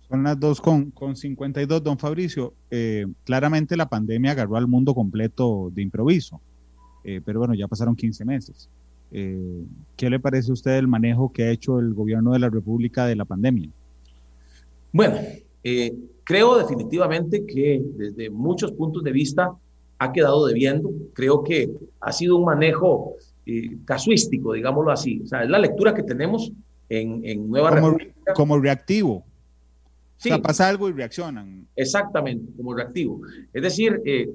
Son las dos con, con 52, don Fabricio. Eh, claramente la pandemia agarró al mundo completo de improviso, eh, pero bueno, ya pasaron 15 meses. Eh, ¿Qué le parece a usted el manejo que ha hecho el gobierno de la República de la pandemia? Bueno, creo definitivamente que desde muchos puntos de vista ha quedado debiendo. Creo que ha sido un manejo casuístico, digámoslo así. O sea, es la lectura que tenemos en, en Nueva República. Como reactivo. O sea, pasa algo y reaccionan. Exactamente, como reactivo. Es decir, eh,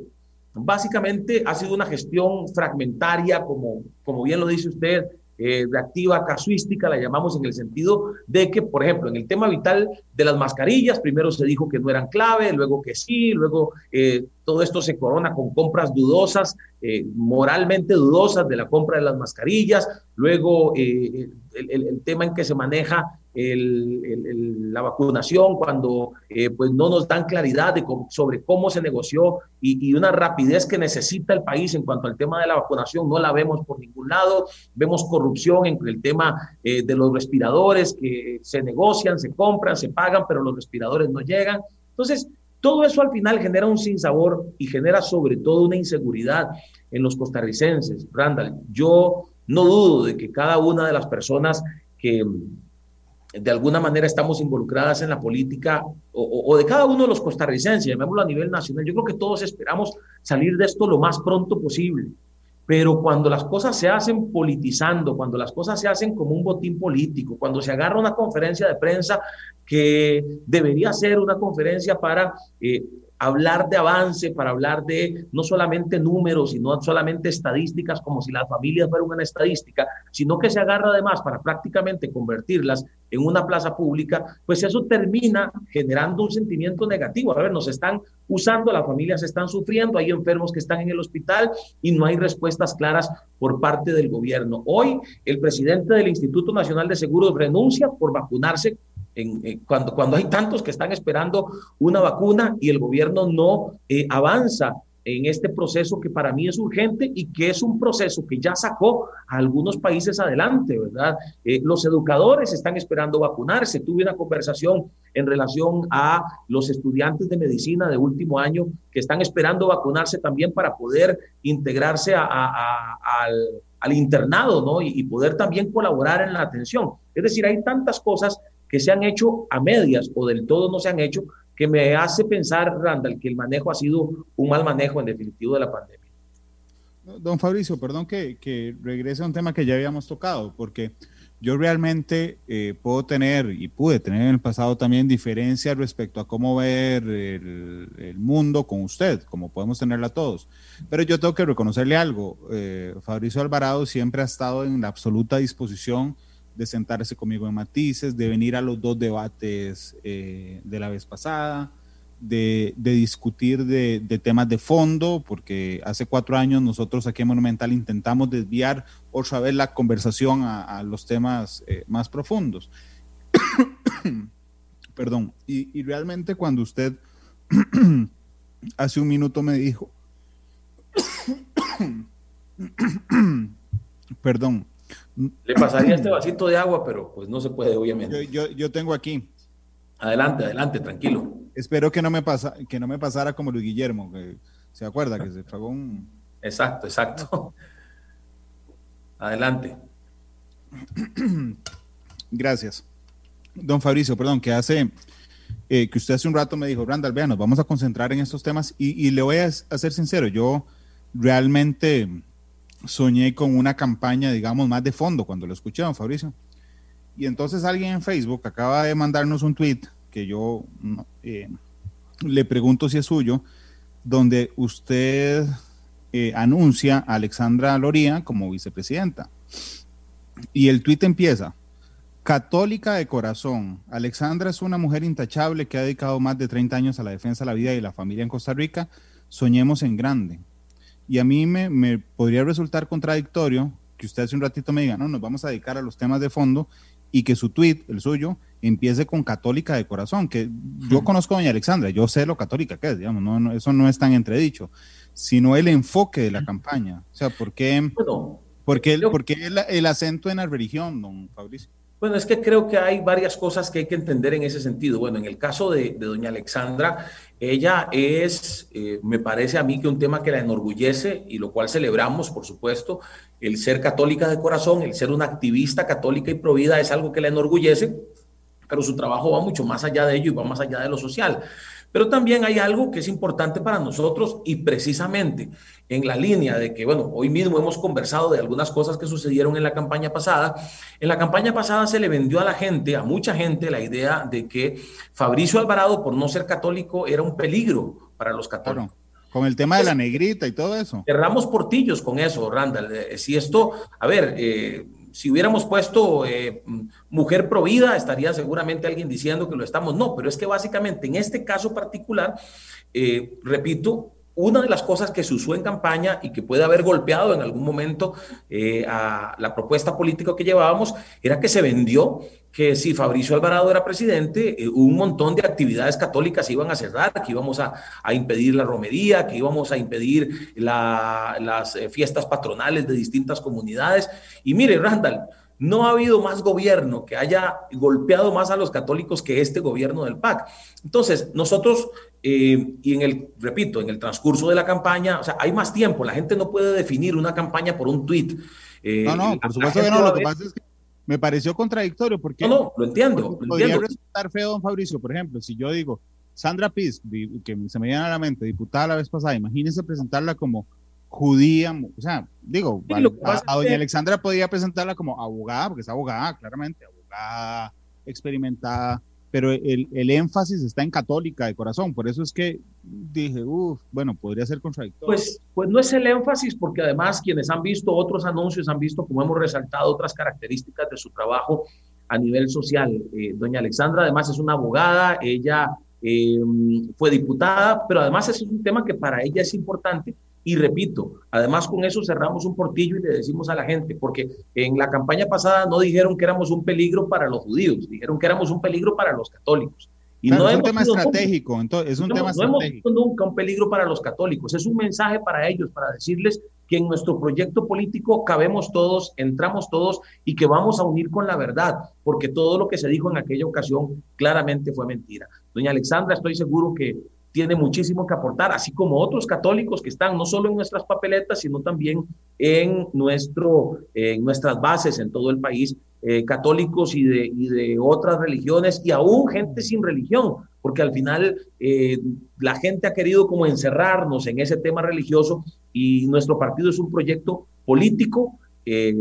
básicamente ha sido una gestión fragmentaria, como, como bien lo dice usted, eh, reactiva, casuística, la llamamos en el sentido de que, por ejemplo, en el tema vital de las mascarillas, primero se dijo que no eran clave, luego que sí, luego eh, todo esto se corona con compras dudosas, eh, moralmente dudosas de la compra de las mascarillas, luego el, el, tema en que se maneja la vacunación, cuando eh, pues no nos dan claridad de sobre cómo se negoció y, una rapidez que necesita el país en cuanto al tema de la vacunación, no la vemos por ningún lado. Vemos corrupción en el tema eh, de los respiradores que se negocian, se compran, se pagan, pero los respiradores no llegan. Entonces, todo eso al final genera un sinsabor y genera sobre todo una inseguridad en los costarricenses. Randall, yo no dudo de que cada una de las personas que de alguna manera estamos involucradas en la política o, de cada uno de los costarricenses, llamémoslo a nivel nacional, yo creo que todos esperamos salir de esto lo más pronto posible. Pero cuando las cosas se hacen politizando, cuando las cosas se hacen como un botín político, cuando se agarra una conferencia de prensa que debería ser una conferencia para eh, hablar de avance, para hablar de no solamente números y no solamente estadísticas, como si las familias fueran una estadística, sino que se agarra además para prácticamente convertirlas en una plaza pública, pues eso termina generando un sentimiento negativo. A ver, nos están usando, las familias están sufriendo, hay enfermos que están en el hospital y no hay respuestas claras por parte del gobierno. Hoy el presidente del Instituto Nacional de Seguros renuncia por vacunarse cuando, cuando hay tantos que están esperando una vacuna y el gobierno no eh, avanza en este proceso que para mí es urgente y que es un proceso que ya sacó a algunos países adelante, ¿verdad? Eh, los educadores están esperando vacunarse. Tuve una conversación en relación a los estudiantes de medicina de último año que están esperando vacunarse también para poder integrarse al, internado, ¿no? y poder también colaborar en la atención. Es decir, hay tantas cosas que se han hecho a medias o del todo no se han hecho, que me hace pensar, Randall, que el manejo ha sido un mal manejo en definitivo de la pandemia. Don Fabricio, perdón que, que regrese a un tema que ya habíamos tocado, porque yo realmente eh, puedo tener y pude tener en el pasado también diferencias respecto a cómo ver el, el, mundo con usted, como podemos tenerla todos. Pero yo tengo que reconocerle algo. Eh, Fabricio Alvarado siempre ha estado en la absoluta disposición de sentarse conmigo en matices, de venir a los dos debates eh, de la vez pasada, de, discutir de, temas de fondo, porque hace cuatro años nosotros aquí en Monumental intentamos desviar otra vez la conversación a, los temas eh, más profundos. (coughs) Perdón, y, y realmente cuando usted (coughs) hace un minuto me dijo, (coughs) perdón, le pasaría este vasito de agua, pero pues no se puede, obviamente. Yo, yo, tengo aquí. Adelante, adelante, tranquilo. Espero que no me, pasa, que no me pasara como Luis Guillermo, que se acuerda que se tragó un... Exacto, exacto. Adelante. Gracias. Don Fabricio, perdón, que hace, eh, que usted hace un rato me dijo, Randall, vean, nos vamos a concentrar en estos temas y, y le voy a, a ser sincero, yo realmente soñé con una campaña, digamos, más de fondo cuando lo escuché, don Fabricio. Y entonces alguien en Facebook acaba de mandarnos un tweet que yo eh, le pregunto si es suyo, donde usted eh, anuncia a Alexandra Loría como vicepresidenta. Y el tweet empieza, católica de corazón, Alexandra es una mujer intachable que ha dedicado más de 30 años a la defensa de la vida y la familia en Costa Rica. Soñemos en grande. Y a mí me, me, podría resultar contradictorio que usted hace un ratito me diga, no, nos vamos a dedicar a los temas de fondo y que su tweet, el suyo, empiece con católica de corazón, que yo conozco a doña Alexandra, yo sé lo católica que es, digamos, no, eso no es tan entredicho, sino el enfoque de la campaña. O sea, ¿por qué, por qué, por qué el, el, acento en la religión, don Fabricio? Bueno, es que creo que hay varias cosas que hay que entender en ese sentido. Bueno, en el caso de, doña Alexandra, ella es, eh, me parece a mí que un tema que la enorgullece y lo cual celebramos, por supuesto, el ser católica de corazón, el ser una activista católica y provida es algo que la enorgullece, pero su trabajo va mucho más allá de ello y va más allá de lo social. Pero también hay algo que es importante para nosotros y precisamente en la línea de que, bueno, hoy mismo hemos conversado de algunas cosas que sucedieron en la campaña pasada. En la campaña pasada se le vendió a la gente, a mucha gente, la idea de que Fabricio Alvarado, por no ser católico, era un peligro para los católicos. con el tema de la negrita y todo eso. Cerramos portillos con eso, Randall. Eh, si esto, a ver, eh, si hubiéramos puesto eh, mujer provida, estaría seguramente alguien diciendo que lo estamos. No, pero es que básicamente en este caso particular, eh, repito, una de las cosas que se usó en campaña y que puede haber golpeado en algún momento eh, a la propuesta política que llevábamos era que se vendió que si Fabricio Alvarado era presidente, eh, un montón de actividades católicas iban a cerrar, que íbamos a, impedir la romería, que íbamos a impedir las eh, fiestas patronales de distintas comunidades. Y mire, Randall, no ha habido más gobierno que haya golpeado más a los católicos que este gobierno del PAC. Entonces, nosotros, eh, y en el, repito, en el transcurso de la campaña, o sea, hay más tiempo, la gente no puede definir una campaña por un tuit. no, no, por supuesto que no, lo que pasa es que me pareció contradictorio porque... No, no, lo entiendo. podría resultar feo, don Fabricio, por ejemplo, si yo digo, Sandra Piz, que se me viene a la mente, diputada la vez pasada, imagínense presentarla como judía, o sea, digo, a, doña Alexandra podría presentarla como abogada, porque es abogada, claramente, abogada experimentada, pero el, el, énfasis está en católica de corazón, por eso es que dije, uff, bueno, podría ser contradictorio. Pues, pues no es el énfasis, porque además quienes han visto otros anuncios han visto como hemos resaltado otras características de su trabajo a nivel social. Eh, doña Alexandra además es una abogada, ella eh, fue diputada, pero además es un tema que para ella es importante y repito, además con eso cerramos un portillo y le decimos a la gente, porque en la campaña pasada no dijeron que éramos un peligro para los judíos, dijeron que éramos un peligro para los católicos. Y no es un tema estratégico, entonces es un no, tema no hemos sido nunca un peligro para los católicos, es un mensaje para ellos, para decirles que en nuestro proyecto político cabemos todos, entramos todos y que vamos a unir con la verdad, porque todo lo que se dijo en aquella ocasión claramente fue mentira. Doña Alexandra, estoy seguro que tiene muchísimo que aportar, así como otros católicos que están no solo en nuestras papeletas, sino también en, nuestro, en nuestras bases en todo el país, eh, católicos y de, y de otras religiones y aún gente sin religión, porque al final eh, la gente ha querido como encerrarnos en ese tema religioso y nuestro partido es un proyecto político eh,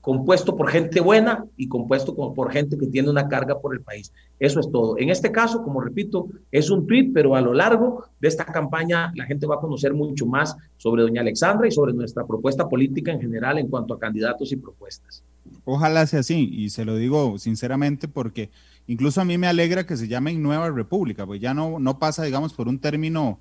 compuesto por gente buena y compuesto por gente que tiene una carga por el país. Eso es todo. En este caso, como repito, es un tweet, pero a lo largo de esta campaña la gente va a conocer mucho más sobre doña Alexandra y sobre nuestra propuesta política en general en cuanto a candidatos y propuestas. Ojalá sea así, y se lo digo sinceramente porque incluso a mí me alegra que se llame Nueva República, pues ya no, no pasa, digamos, por un término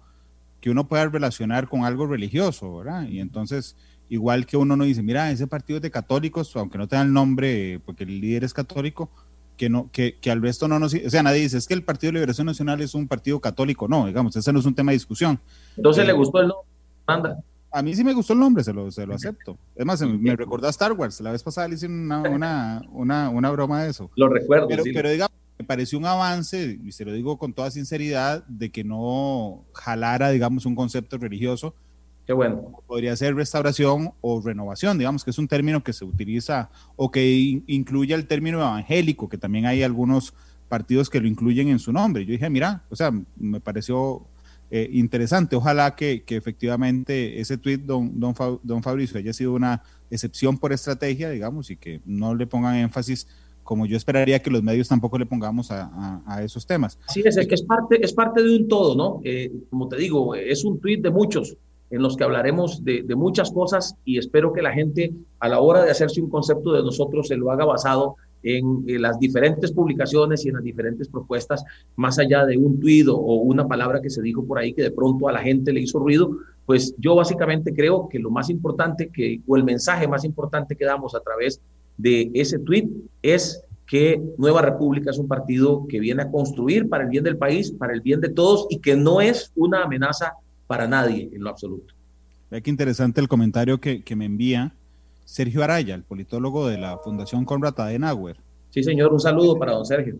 que uno pueda relacionar con algo religioso, ¿verdad? Y entonces igual que uno no dice, mira, ese partido es de católicos, aunque no tenga el nombre, porque el líder es católico, que no que, que al resto no nos... O sea, nadie dice, es que el Partido de Liberación Nacional es un partido católico. No, digamos, ese no es un tema de discusión. Entonces, ¿le eh, gustó el nombre? Anda. A mí sí me gustó el nombre, se lo, se lo acepto. Es más, me recordó a Star Wars. La vez pasada le hice una, una, una, una broma de eso. Lo recuerdo. Pero, pero digamos, me pareció un avance, y se lo digo con toda sinceridad, de que no jalara, digamos, un concepto religioso, Qué bueno. Podría ser restauración o renovación, digamos que es un término que se utiliza o que incluye el término evangélico, que también hay algunos partidos que lo incluyen en su nombre. Yo dije, mira, o sea, me pareció eh, interesante. Ojalá que, que, efectivamente ese tweet, don, don, don Fabricio, haya sido una excepción por estrategia, digamos, y que no le pongan énfasis como yo esperaría que los medios tampoco le pongamos a, a, esos temas. Sí, es que es parte, es parte de un todo, ¿no? Eh, como te digo, es un tweet de muchos en los que hablaremos de, muchas cosas y espero que la gente a la hora de hacerse un concepto de nosotros se lo haga basado en, las diferentes publicaciones y en las diferentes propuestas, más allá de un tuit o una palabra que se dijo por ahí que de pronto a la gente le hizo ruido, pues yo básicamente creo que lo más importante que, o el mensaje más importante que damos a través de ese tuit es que Nueva República es un partido que viene a construir para el bien del país, para el bien de todos y que no es una amenaza para nadie en lo absoluto. Ve qué interesante el comentario que, que me envía Sergio Araya, el politólogo de la Fundación Conrad Adenauer. Sí, señor, un saludo para don Sergio.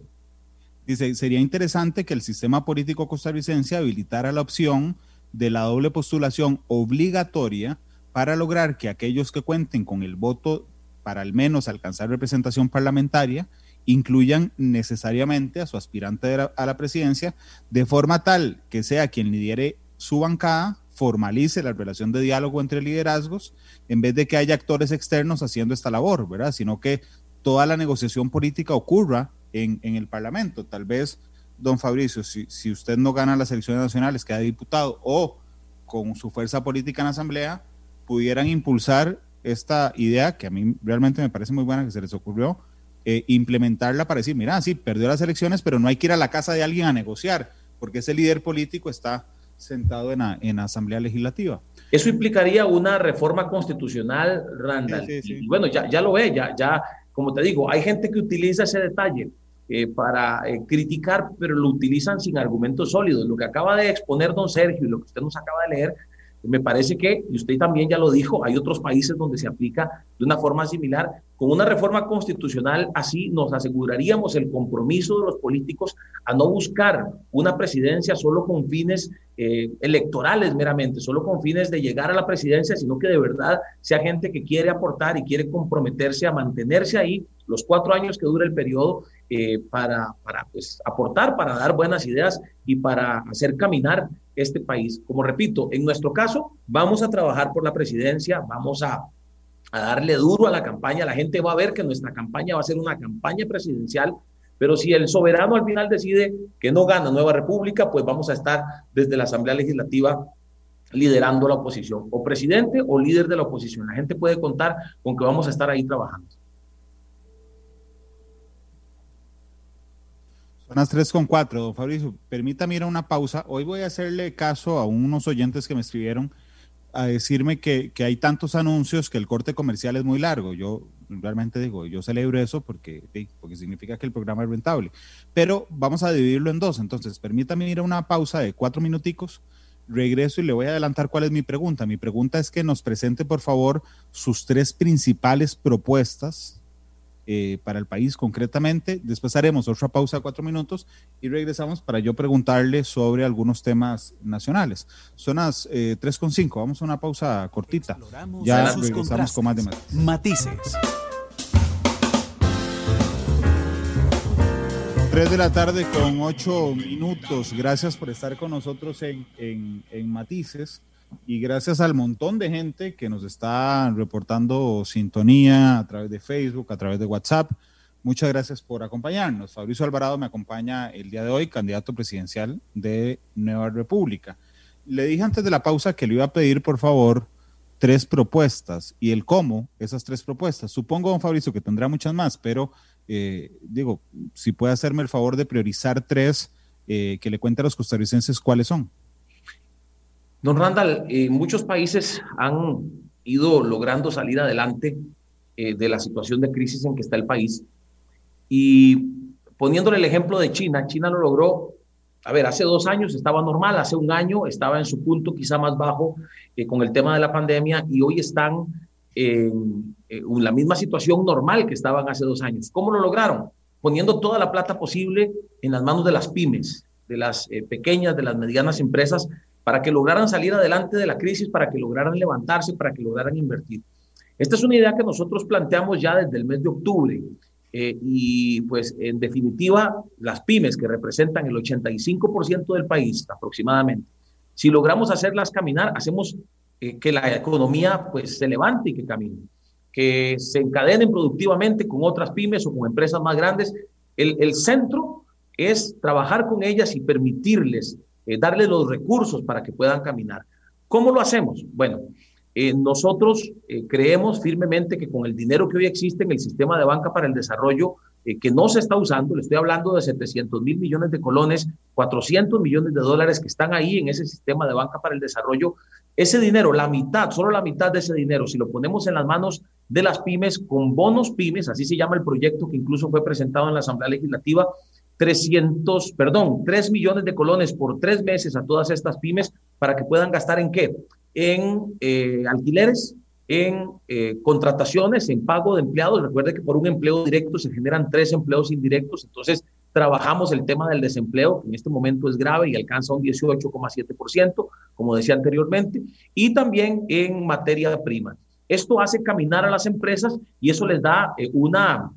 Dice, sería interesante que el sistema político costarricense habilitara la opción de la doble postulación obligatoria para lograr que aquellos que cuenten con el voto para al menos alcanzar representación parlamentaria incluyan necesariamente a su aspirante a la presidencia de forma tal que sea quien lidere su bancada formalice la relación de diálogo entre liderazgos en vez de que haya actores externos haciendo esta labor, ¿verdad? Sino que toda la negociación política ocurra en, el Parlamento. Tal vez, don Fabricio, si, si, usted no gana las elecciones nacionales, queda diputado o con su fuerza política en la Asamblea, pudieran impulsar esta idea, que a mí realmente me parece muy buena que se les ocurrió, eh, implementarla para decir, mira, sí, perdió las elecciones, pero no hay que ir a la casa de alguien a negociar, porque ese líder político está sentado en en Asamblea Legislativa. Eso implicaría una reforma constitucional, Randall. Y bueno, ya, ya lo ve, ya, ya, como te digo, hay gente que utiliza ese detalle eh, para eh, criticar, pero lo utilizan sin argumentos sólidos. Lo que acaba de exponer don Sergio y lo que usted nos acaba de leer me parece que, y usted también ya lo dijo, hay otros países donde se aplica de una forma similar. Con una reforma constitucional así nos aseguraríamos el compromiso de los políticos a no buscar una presidencia solo con fines eh, electorales meramente, solo con fines de llegar a la presidencia, sino que de verdad sea gente que quiere aportar y quiere comprometerse a mantenerse ahí los cuatro años que dura el periodo eh, para, para pues, aportar, para dar buenas ideas y para hacer caminar este país. Como repito, en nuestro caso, vamos a trabajar por la presidencia, vamos a, a darle duro a la campaña, la gente va a ver que nuestra campaña va a ser una campaña presidencial pero si el soberano al final decide que no gana Nueva República, pues vamos a estar desde la Asamblea Legislativa liderando la oposición, o presidente o líder de la oposición. La gente puede contar con que vamos a estar ahí trabajando. Son las 3 con 4, don Fabricio. Permítame ir a una pausa. Hoy voy a hacerle caso a unos oyentes que me escribieron a decirme que, que, hay tantos anuncios que el corte comercial es muy largo. Yo realmente digo, yo celebro eso porque, porque significa que el programa es rentable. Pero vamos a dividirlo en dos. Entonces, permítame ir a una pausa de cuatro minuticos. Regreso y le voy a adelantar cuál es mi pregunta. Mi pregunta es que nos presente, por favor, sus tres principales propuestas eh, para el país concretamente. Después haremos otra pausa de cuatro minutos y regresamos para yo preguntarle sobre algunos temas nacionales. Son las eh, 3.5, vamos a una pausa cortita. Ya regresamos con más de matices. matices. 3 de la tarde con 8 minutos. Gracias por estar con nosotros en, en, en Matices y gracias al montón de gente que nos está reportando sintonía a través de Facebook, a través de WhatsApp. Muchas gracias por acompañarnos. Fabricio Alvarado me acompaña el día de hoy, candidato presidencial de Nueva República. Le dije antes de la pausa que le iba a pedir, por favor, tres propuestas y el cómo esas tres propuestas. Supongo, don Fabricio, que tendrá muchas más, pero eh, digo, si puede hacerme el favor de priorizar tres, eh, que le cuente a los costarricenses cuáles son. Don Randall, eh, muchos países han ido logrando salir adelante eh, de la situación de crisis en que está el país. Y poniéndole el ejemplo de China, China lo logró, a ver, hace dos años estaba normal, hace un año estaba en su punto quizá más bajo eh, con el tema de la pandemia y hoy están en, en la misma situación normal que estaban hace dos años. ¿Cómo lo lograron? Poniendo toda la plata posible en las manos de las pymes, de las pequeñas, de las medianas empresas para que lograran salir adelante de la crisis, para que lograran levantarse, para que lograran invertir. Esta es una idea que nosotros planteamos ya desde el mes de octubre eh, y pues en definitiva las pymes que representan el 85% del país aproximadamente, si logramos hacerlas caminar, hacemos eh, que la economía pues se levante y que camine, que se encadenen productivamente con otras pymes o con empresas más grandes. El, el centro es trabajar con ellas y permitirles eh, darle los recursos para que puedan caminar. ¿Cómo lo hacemos? Bueno, eh, nosotros eh, creemos firmemente que con el dinero que hoy existe en el sistema de banca para el desarrollo, que no se está usando, le estoy hablando de 700 mil millones de colones, 400 millones de dólares que están ahí en ese sistema de banca para el desarrollo, ese dinero, la mitad, solo la mitad de ese dinero, si lo ponemos en las manos de las pymes con bonos pymes, así se llama el proyecto que incluso fue presentado en la Asamblea Legislativa, 300, perdón, 3 millones de colones por tres meses a todas estas pymes para que puedan gastar en qué? En eh, alquileres, en eh, contrataciones, en pago de empleados. Recuerde que por un empleo directo se generan tres empleos indirectos, entonces trabajamos el tema del desempleo, que en este momento es grave y alcanza un 18,7%, como decía anteriormente, y también en materia prima. Esto hace caminar a las empresas y eso les da eh, una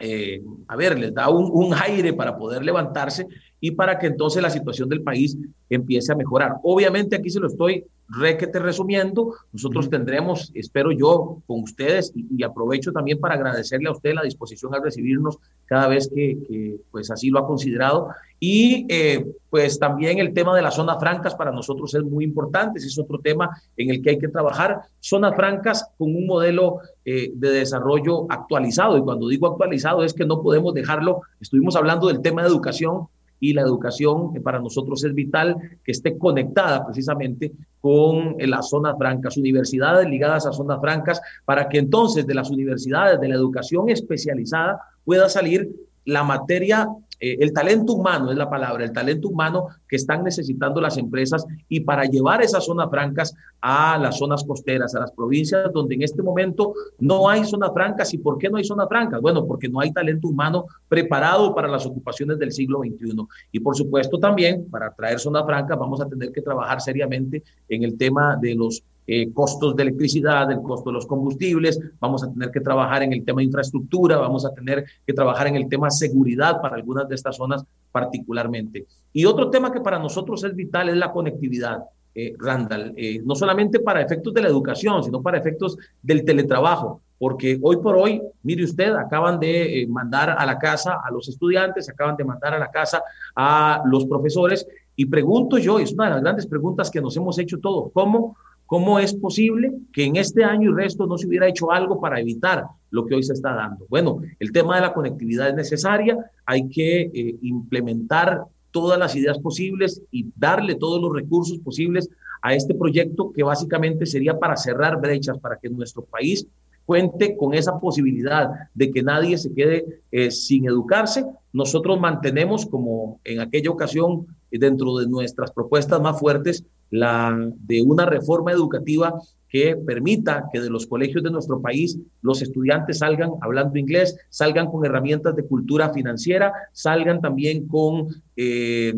eh, a ver, les da un, aire para poder levantarse y para que entonces la situación del país empiece a mejorar. Obviamente aquí se lo estoy requete resumiendo, nosotros tendremos, espero yo, con ustedes y, aprovecho también para agradecerle a usted la disposición a recibirnos cada vez que, pues así lo ha considerado. Y eh, pues también el tema de las zonas francas para nosotros es muy importante, ese es otro tema en el que hay que trabajar. Zonas francas con un modelo eh, de desarrollo actualizado. Y cuando digo actualizado es que no podemos dejarlo, estuvimos hablando del tema de educación, y la educación para nosotros es vital que esté conectada precisamente con eh, las zonas francas, universidades ligadas a zonas francas, para que entonces de las universidades, de la educación especializada, pueda salir la materia eh, el talento humano es la palabra, el talento humano que están necesitando las empresas y para llevar esas zonas francas a las zonas costeras, a las provincias donde en este momento no hay zonas francas. ¿Y por qué no hay zonas francas? Bueno, porque no hay talento humano preparado para las ocupaciones del siglo XXI. Y por supuesto también, para traer zonas francas, vamos a tener que trabajar seriamente en el tema de los eh, costos de electricidad, el costo de los combustibles, vamos a tener que trabajar en el tema de infraestructura, vamos a tener que trabajar en el tema seguridad para algunas de estas zonas particularmente. Y otro tema que para nosotros es vital es la conectividad. Eh, Randall, eh, no solamente para efectos de la educación, sino para efectos del teletrabajo, porque hoy por hoy, mire usted, acaban de mandar a la casa a los estudiantes, acaban de mandar a la casa a los profesores, y pregunto yo, es una de las grandes preguntas que nos hemos hecho todos, ¿cómo ¿Cómo es posible que en este año y resto no se hubiera hecho algo para evitar lo que hoy se está dando? Bueno, el tema de la conectividad es necesaria, hay que eh, implementar todas las ideas posibles y darle todos los recursos posibles a este proyecto que básicamente sería para cerrar brechas, para que nuestro país cuente con esa posibilidad de que nadie se quede eh, sin educarse. Nosotros mantenemos, como en aquella ocasión, dentro de nuestras propuestas más fuertes, la de una reforma educativa que permita que de los colegios de nuestro país los estudiantes salgan hablando inglés, salgan con herramientas de cultura financiera, salgan también con, eh,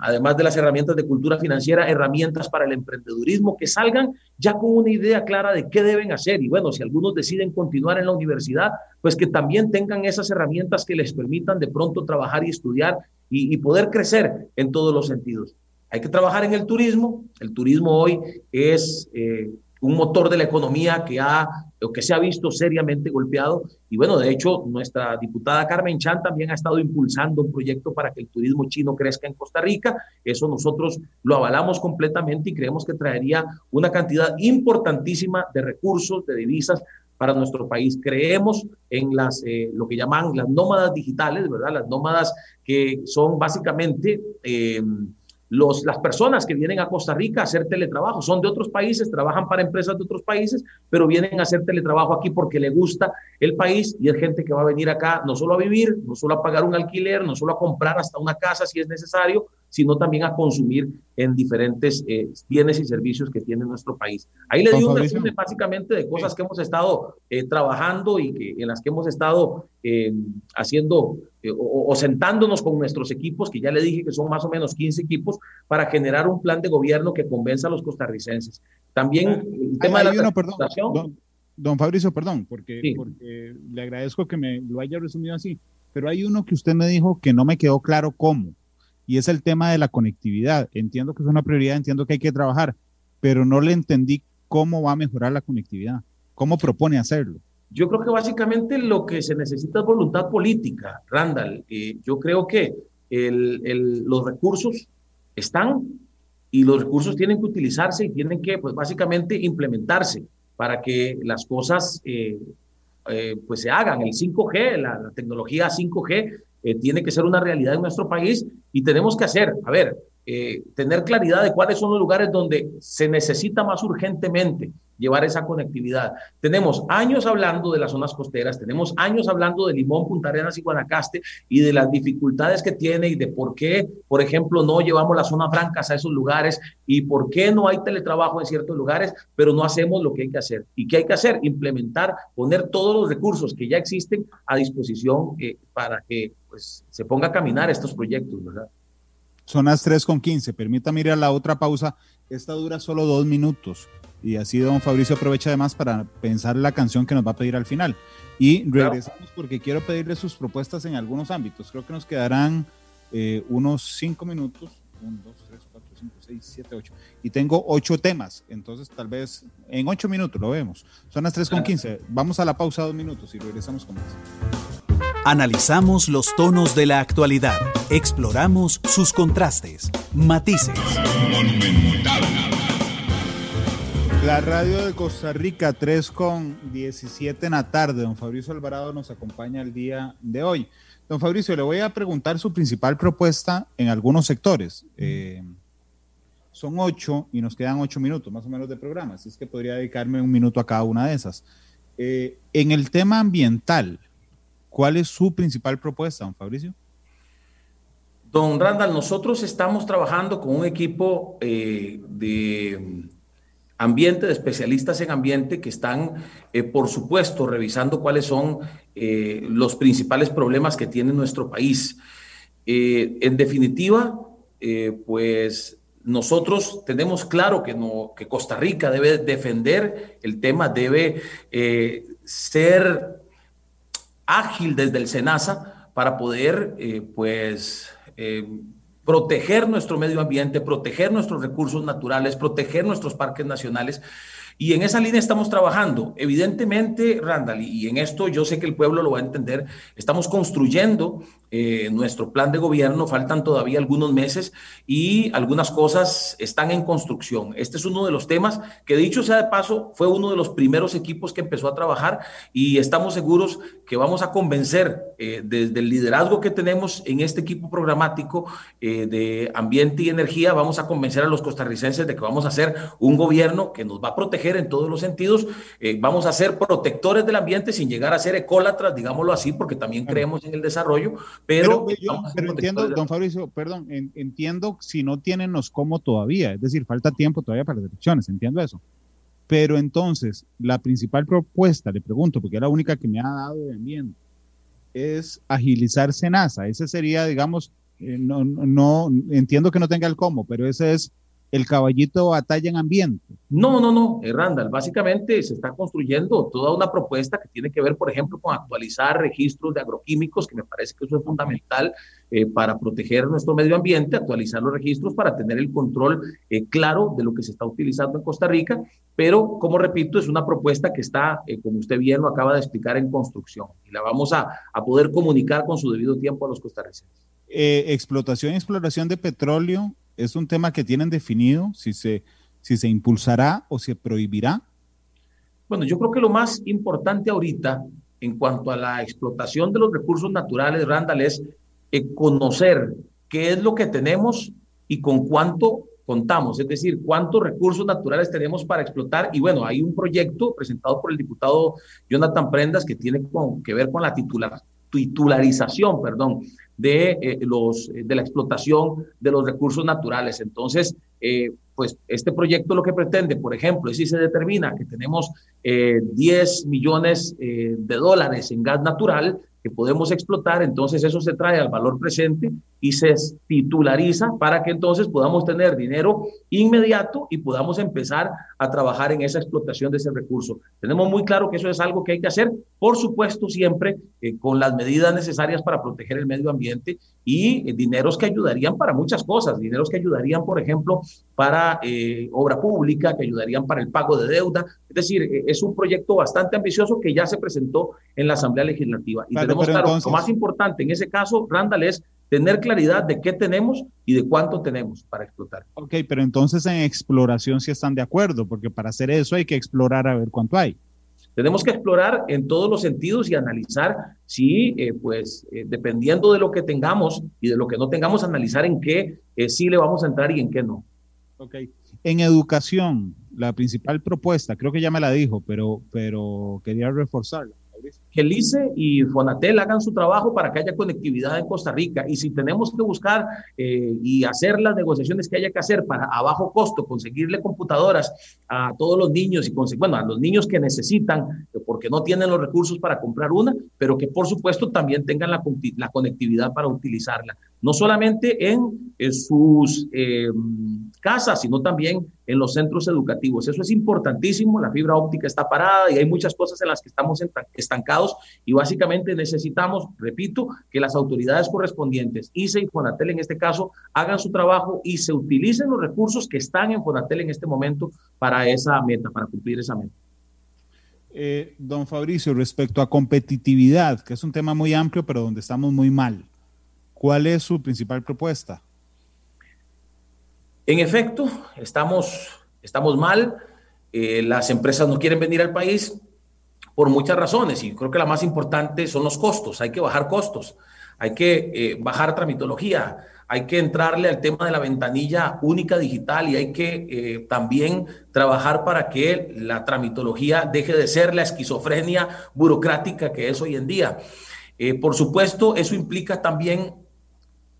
además de las herramientas de cultura financiera, herramientas para el emprendedurismo, que salgan ya con una idea clara de qué deben hacer. Y bueno, si algunos deciden continuar en la universidad, pues que también tengan esas herramientas que les permitan de pronto trabajar y estudiar y, poder crecer en todos los sentidos. Hay que trabajar en el turismo. El turismo hoy es eh, un motor de la economía que, ha, que se ha visto seriamente golpeado. Y bueno, de hecho, nuestra diputada Carmen Chan también ha estado impulsando un proyecto para que el turismo chino crezca en Costa Rica. Eso nosotros lo avalamos completamente y creemos que traería una cantidad importantísima de recursos, de divisas para nuestro país. Creemos en las, eh, lo que llaman las nómadas digitales, ¿verdad? Las nómadas que son básicamente... Eh, los, las personas que vienen a Costa Rica a hacer teletrabajo son de otros países, trabajan para empresas de otros países, pero vienen a hacer teletrabajo aquí porque le gusta el país y es gente que va a venir acá no solo a vivir, no solo a pagar un alquiler, no solo a comprar hasta una casa si es necesario, sino también a consumir en diferentes eh, bienes y servicios que tiene nuestro país. Ahí le digo un resumen básicamente de cosas que hemos estado eh, trabajando y que, en las que hemos estado eh, haciendo o, sentándonos con nuestros equipos, que ya le dije que son más o menos 15 equipos, para generar un plan de gobierno que convenza a los costarricenses. También el tema de la perdón, don, Fabricio, perdón, porque, porque le agradezco que me lo haya resumido así, pero hay uno que usted me dijo que no me quedó claro cómo y es el tema de la conectividad. Entiendo que es una prioridad, entiendo que hay que trabajar, pero no le entendí cómo va a mejorar la conectividad, cómo propone hacerlo. Yo creo que básicamente lo que se necesita es voluntad política, Randall. Yo creo que los recursos están y los recursos tienen que utilizarse y tienen que, pues básicamente, implementarse para que las cosas eh, eh, pues se hagan. El 5G, la, la tecnología 5G eh, tiene que ser una realidad en nuestro país y tenemos que hacer, a ver, eh, tener claridad de cuáles son los lugares donde se necesita más urgentemente llevar esa conectividad. Tenemos años hablando de las zonas costeras, tenemos años hablando de Limón, Punta Arenas y Guanacaste y de las dificultades que tiene y de por qué, por ejemplo, no llevamos las zonas francas a esos lugares y por qué no hay teletrabajo en ciertos lugares, pero no hacemos lo que hay que hacer. ¿Y qué hay que hacer? Implementar, poner todos los recursos que ya existen a disposición eh, para que pues, se ponga a caminar estos proyectos, ¿verdad? Son las 3 con 15. Permítame ir a la otra pausa. Esta dura solo dos minutos. Y así don Fabricio aprovecha además para pensar la canción que nos va a pedir al final. Y regresamos porque quiero pedirle sus propuestas en algunos ámbitos. Creo que nos quedarán eh, unos cinco minutos. Un, dos, tres, cuatro, 5, 6, 7, 8. Y tengo ocho temas, entonces tal vez en ocho minutos lo vemos. Son las 3 con 15. Vamos a la pausa dos minutos y regresamos con más. Analizamos los tonos de la actualidad, exploramos sus contrastes, matices. La radio de Costa Rica, 3 con 17 en la tarde. Don Fabricio Alvarado nos acompaña el día de hoy. Don Fabricio, le voy a preguntar su principal propuesta en algunos sectores. Eh, son ocho y nos quedan ocho minutos más o menos de programa, así es que podría dedicarme un minuto a cada una de esas. Eh, en el tema ambiental, ¿cuál es su principal propuesta, don Fabricio? Don Randall, nosotros estamos trabajando con un equipo eh, de ambiente, de especialistas en ambiente que están, eh, por supuesto, revisando cuáles son eh, los principales problemas que tiene nuestro país. Eh, en definitiva, pues nosotros tenemos claro que, no, que Costa Rica debe defender el tema, debe ser ágil desde el SENASA para poder, pues, proteger nuestro medio ambiente, proteger nuestros recursos naturales, proteger nuestros parques nacionales. Y en esa línea estamos trabajando. Evidentemente, Randall, y en esto yo sé que el pueblo lo va a entender, estamos construyendo eh, nuestro plan de gobierno, faltan todavía algunos meses y algunas cosas están en construcción. Este es uno de los temas que, dicho sea de paso, fue uno de los primeros equipos que empezó a trabajar y estamos seguros que vamos a convencer eh, desde el liderazgo que tenemos en este equipo programático eh, de ambiente y energía, vamos a convencer a los costarricenses de que vamos a hacer un gobierno que nos va a proteger en todos los sentidos. Eh, vamos a ser protectores del ambiente sin llegar a ser ecólatras, digámoslo así, porque también creemos en el desarrollo, pero... Pero, entiendo, don Fabricio, perdón, entiendo si no tienen los cómo todavía, es decir, falta tiempo todavía para las elecciones, entiendo eso. Pero entonces, la principal propuesta, le pregunto, porque es la única que me ha dado de ambiente, es agilizar Senasa. Ese sería, digamos, eh, no, no, entiendo que no tenga el cómo, pero ese es el caballito batalla en ambiente. No, no, no, eh, Randall, básicamente se está construyendo toda una propuesta que tiene que ver, por ejemplo, con actualizar registros de agroquímicos, que me parece que eso es fundamental eh, para proteger nuestro medio ambiente, actualizar los registros para tener el control eh, claro de lo que se está utilizando en Costa Rica, pero, como repito, es una propuesta que está, como usted bien lo acaba de explicar, en construcción y la vamos a, a poder comunicar con su debido tiempo a los costarricenses. explotación y exploración de petróleo es un tema que tienen definido si se, si se impulsará o se prohibirá? Bueno, yo creo que lo más importante ahorita en cuanto a la explotación de los recursos naturales, Randall, es eh, conocer qué es lo que tenemos y con cuánto contamos, es decir, cuántos recursos naturales tenemos para explotar. Y bueno, hay un proyecto presentado por el diputado Jonathan Prendas que tiene que ver con la titular, titularización, perdón, de, eh, los, de la explotación de los recursos naturales. Entonces, eh, pues este proyecto lo que pretende, por ejemplo, es si se determina que tenemos 10 eh, millones de dólares en gas natural, que podemos explotar, entonces eso se trae al valor presente y se titulariza para que entonces podamos tener dinero inmediato y podamos empezar a trabajar en esa explotación de ese recurso. Tenemos muy claro que eso es algo que hay que hacer, por supuesto, siempre eh, con las medidas necesarias para proteger el medio ambiente y eh, dineros que ayudarían para muchas cosas, dineros que ayudarían, por ejemplo, para eh, obra pública, que ayudarían para el pago de deuda. Es decir, es un proyecto bastante ambicioso que ya se presentó en la Asamblea Legislativa. Y tenemos claro, lo más importante en ese caso, Randall, es tener claridad de qué tenemos y de cuánto tenemos para explotar. Ok, pero entonces en exploración sí están de acuerdo, porque para hacer eso hay que explorar a ver cuánto hay. Tenemos que explorar en todos los sentidos y analizar si, eh, pues, eh, dependiendo de lo que tengamos y de lo que no tengamos, analizar en qué eh, sí le vamos a entrar y en qué no. Ok. En educación, la principal propuesta, creo que ya me la dijo, pero, pero quería reforzarla que el ICE y Fonatel hagan su trabajo para que haya conectividad en Costa Rica. Y si tenemos que buscar eh, y hacer las negociaciones que haya que hacer para a bajo costo conseguirle computadoras a todos los niños y bueno, a los niños que necesitan, porque no tienen los recursos para comprar una, pero que por supuesto también tengan la, la conectividad para utilizarla. no solamente en, sus eh, casas, sino también en los centros educativos. Eso es importantísimo, la fibra óptica está parada y hay muchas cosas en las que estamos estancados y básicamente necesitamos, repito, que las autoridades correspondientes, ICE y Fonatel en este caso, hagan su trabajo y se utilicen los recursos que están en Fonatel en este momento para esa meta, para cumplir esa meta. Eh, don Fabricio, respecto a competitividad, que es un tema muy amplio, pero donde estamos muy mal, ¿cuál es su principal propuesta? En efecto, estamos, estamos mal. Eh, las empresas no quieren venir al país por muchas razones y creo que la más importante son los costos. Hay que bajar costos, hay que eh, bajar tramitología, hay que entrarle al tema de la ventanilla única digital y hay que eh, también trabajar para que la tramitología deje de ser la esquizofrenia burocrática que es hoy en día. Eh, por supuesto, eso implica también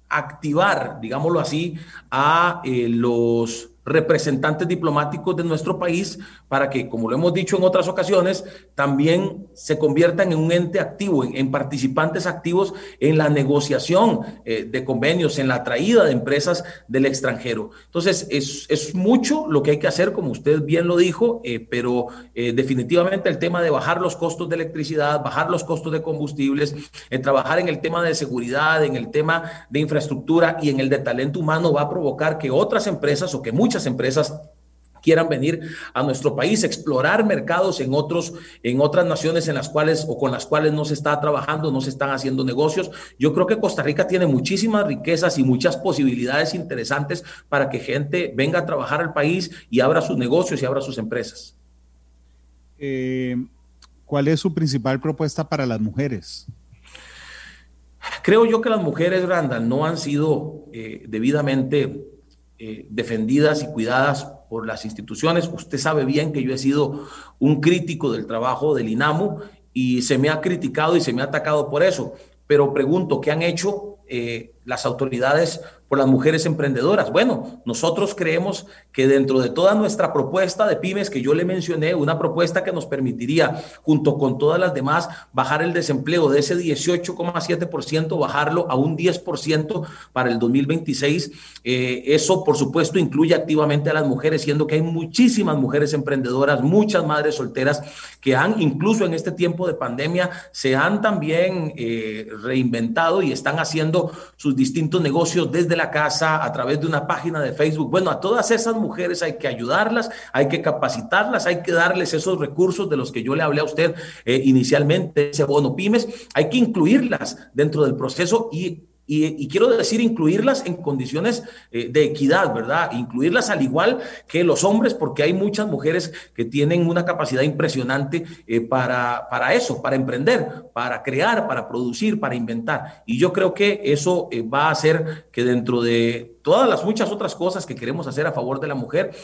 activar, digámoslo así, a los representantes diplomáticos de nuestro país para que, como lo hemos dicho en otras ocasiones, también se conviertan en un ente activo, en, participantes activos en la negociación eh, de convenios, en la traída de empresas del extranjero. Entonces, es, mucho lo que hay que hacer, como usted bien lo dijo, eh, pero eh, definitivamente el tema de bajar los costos de electricidad, bajar los costos de combustibles, trabajar en el tema de seguridad, en el tema de infraestructura y en el de talento humano va a provocar que otras empresas o que muchas empresas quieran venir a nuestro país, explorar mercados en otros, en otras naciones en las cuales o con las cuales no se está trabajando, no se están haciendo negocios. Yo creo que Costa Rica tiene muchísimas riquezas y muchas posibilidades interesantes para que gente venga a trabajar al país y abra sus negocios y abra sus empresas. Eh, ¿Cuál es su principal propuesta para las mujeres? Creo yo que las mujeres, Randall, no han sido eh, debidamente eh, defendidas y cuidadas por las instituciones. Usted sabe bien que yo he sido un crítico del trabajo del INAMU y se me ha criticado y se me ha atacado por eso. Pero pregunto, ¿qué han hecho eh, las autoridades por las mujeres emprendedoras. Bueno, nosotros creemos que dentro de toda nuestra propuesta de pymes que yo le mencioné, una propuesta que nos permitiría, junto con todas las demás, bajar el desempleo de ese 18,7%, bajarlo a un 10% para el 2026. Eh, eso, por supuesto, incluye activamente a las mujeres, siendo que hay muchísimas mujeres emprendedoras, muchas madres solteras que han, incluso en este tiempo de pandemia, se han también eh, reinventado y están haciendo sus distintos negocios desde la casa, a través de una página de Facebook. Bueno, a todas esas mujeres hay que ayudarlas, hay que capacitarlas, hay que darles esos recursos de los que yo le hablé a usted eh, inicialmente, ese bono pymes, hay que incluirlas dentro del proceso y y, quiero decir, incluirlas en condiciones eh, de equidad, ¿verdad? Incluirlas al igual que los hombres, porque hay muchas mujeres que tienen una capacidad impresionante eh, para, para eso, para emprender, para crear, para producir, para inventar. Y yo creo que eso eh, va a hacer que dentro de todas las muchas otras cosas que queremos hacer a favor de la mujer,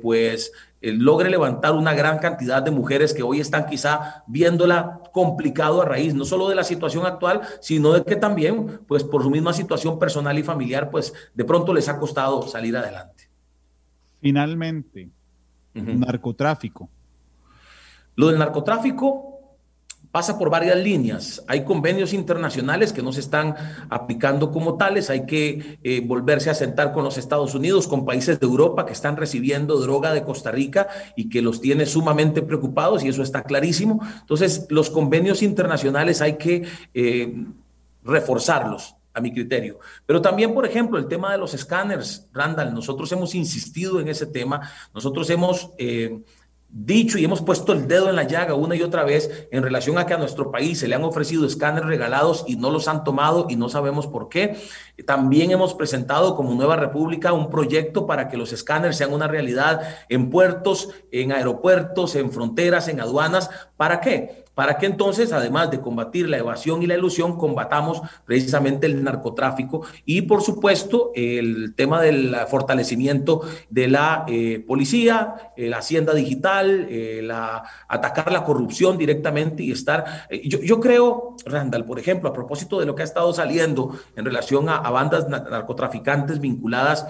pues logre levantar una gran cantidad de mujeres que hoy están quizá viéndola complicado a raíz no solo de la situación actual, sino de que también, pues por su misma situación personal y familiar, pues de pronto les ha costado salir adelante. Finalmente, narcotráfico. Lo del narcotráfico, pasa por varias líneas. Hay convenios internacionales que no se están aplicando como tales. Hay que eh, volverse a sentar con los Estados Unidos, con países de Europa que están recibiendo droga de Costa Rica y que los tiene sumamente preocupados y eso está clarísimo. Entonces, los convenios internacionales hay que eh, reforzarlos a mi criterio. Pero también, por ejemplo, el tema de los escáneres, Randall, nosotros hemos insistido en ese tema, nosotros hemos eh, dicho y hemos puesto el dedo en la llaga una y otra vez en relación a que a nuestro país se le han ofrecido escáneres regalados y no los han tomado y no sabemos por qué. También hemos presentado como Nueva República un proyecto para que los escáneres sean una realidad en puertos, en aeropuertos, en fronteras, en aduanas. ¿Para qué? Para que entonces, además de combatir la evasión y la ilusión, combatamos precisamente el narcotráfico y, por supuesto, el tema del fortalecimiento de la eh, policía, eh, la hacienda digital, eh, la, atacar la corrupción directamente y estar... Yo, creo, Randall, por ejemplo, a propósito de lo que ha estado saliendo en relación a bandas narcotraficantes vinculadas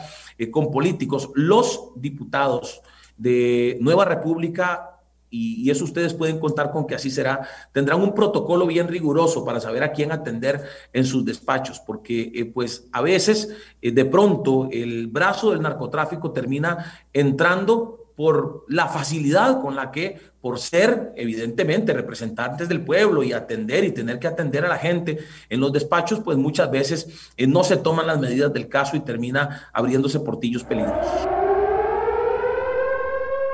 con políticos, los diputados de Nueva República y, eso ustedes pueden contar con que así será. Tendrán un protocolo bien riguroso para saber a quién atender en sus despachos, porque eh, pues a veces eh, de pronto el brazo del narcotráfico termina entrando por la facilidad con la que, por ser evidentemente representantes del pueblo y atender y tener que atender a la gente en los despachos, pues muchas veces eh, no se toman las medidas del caso y termina abriéndose portillos peligrosos.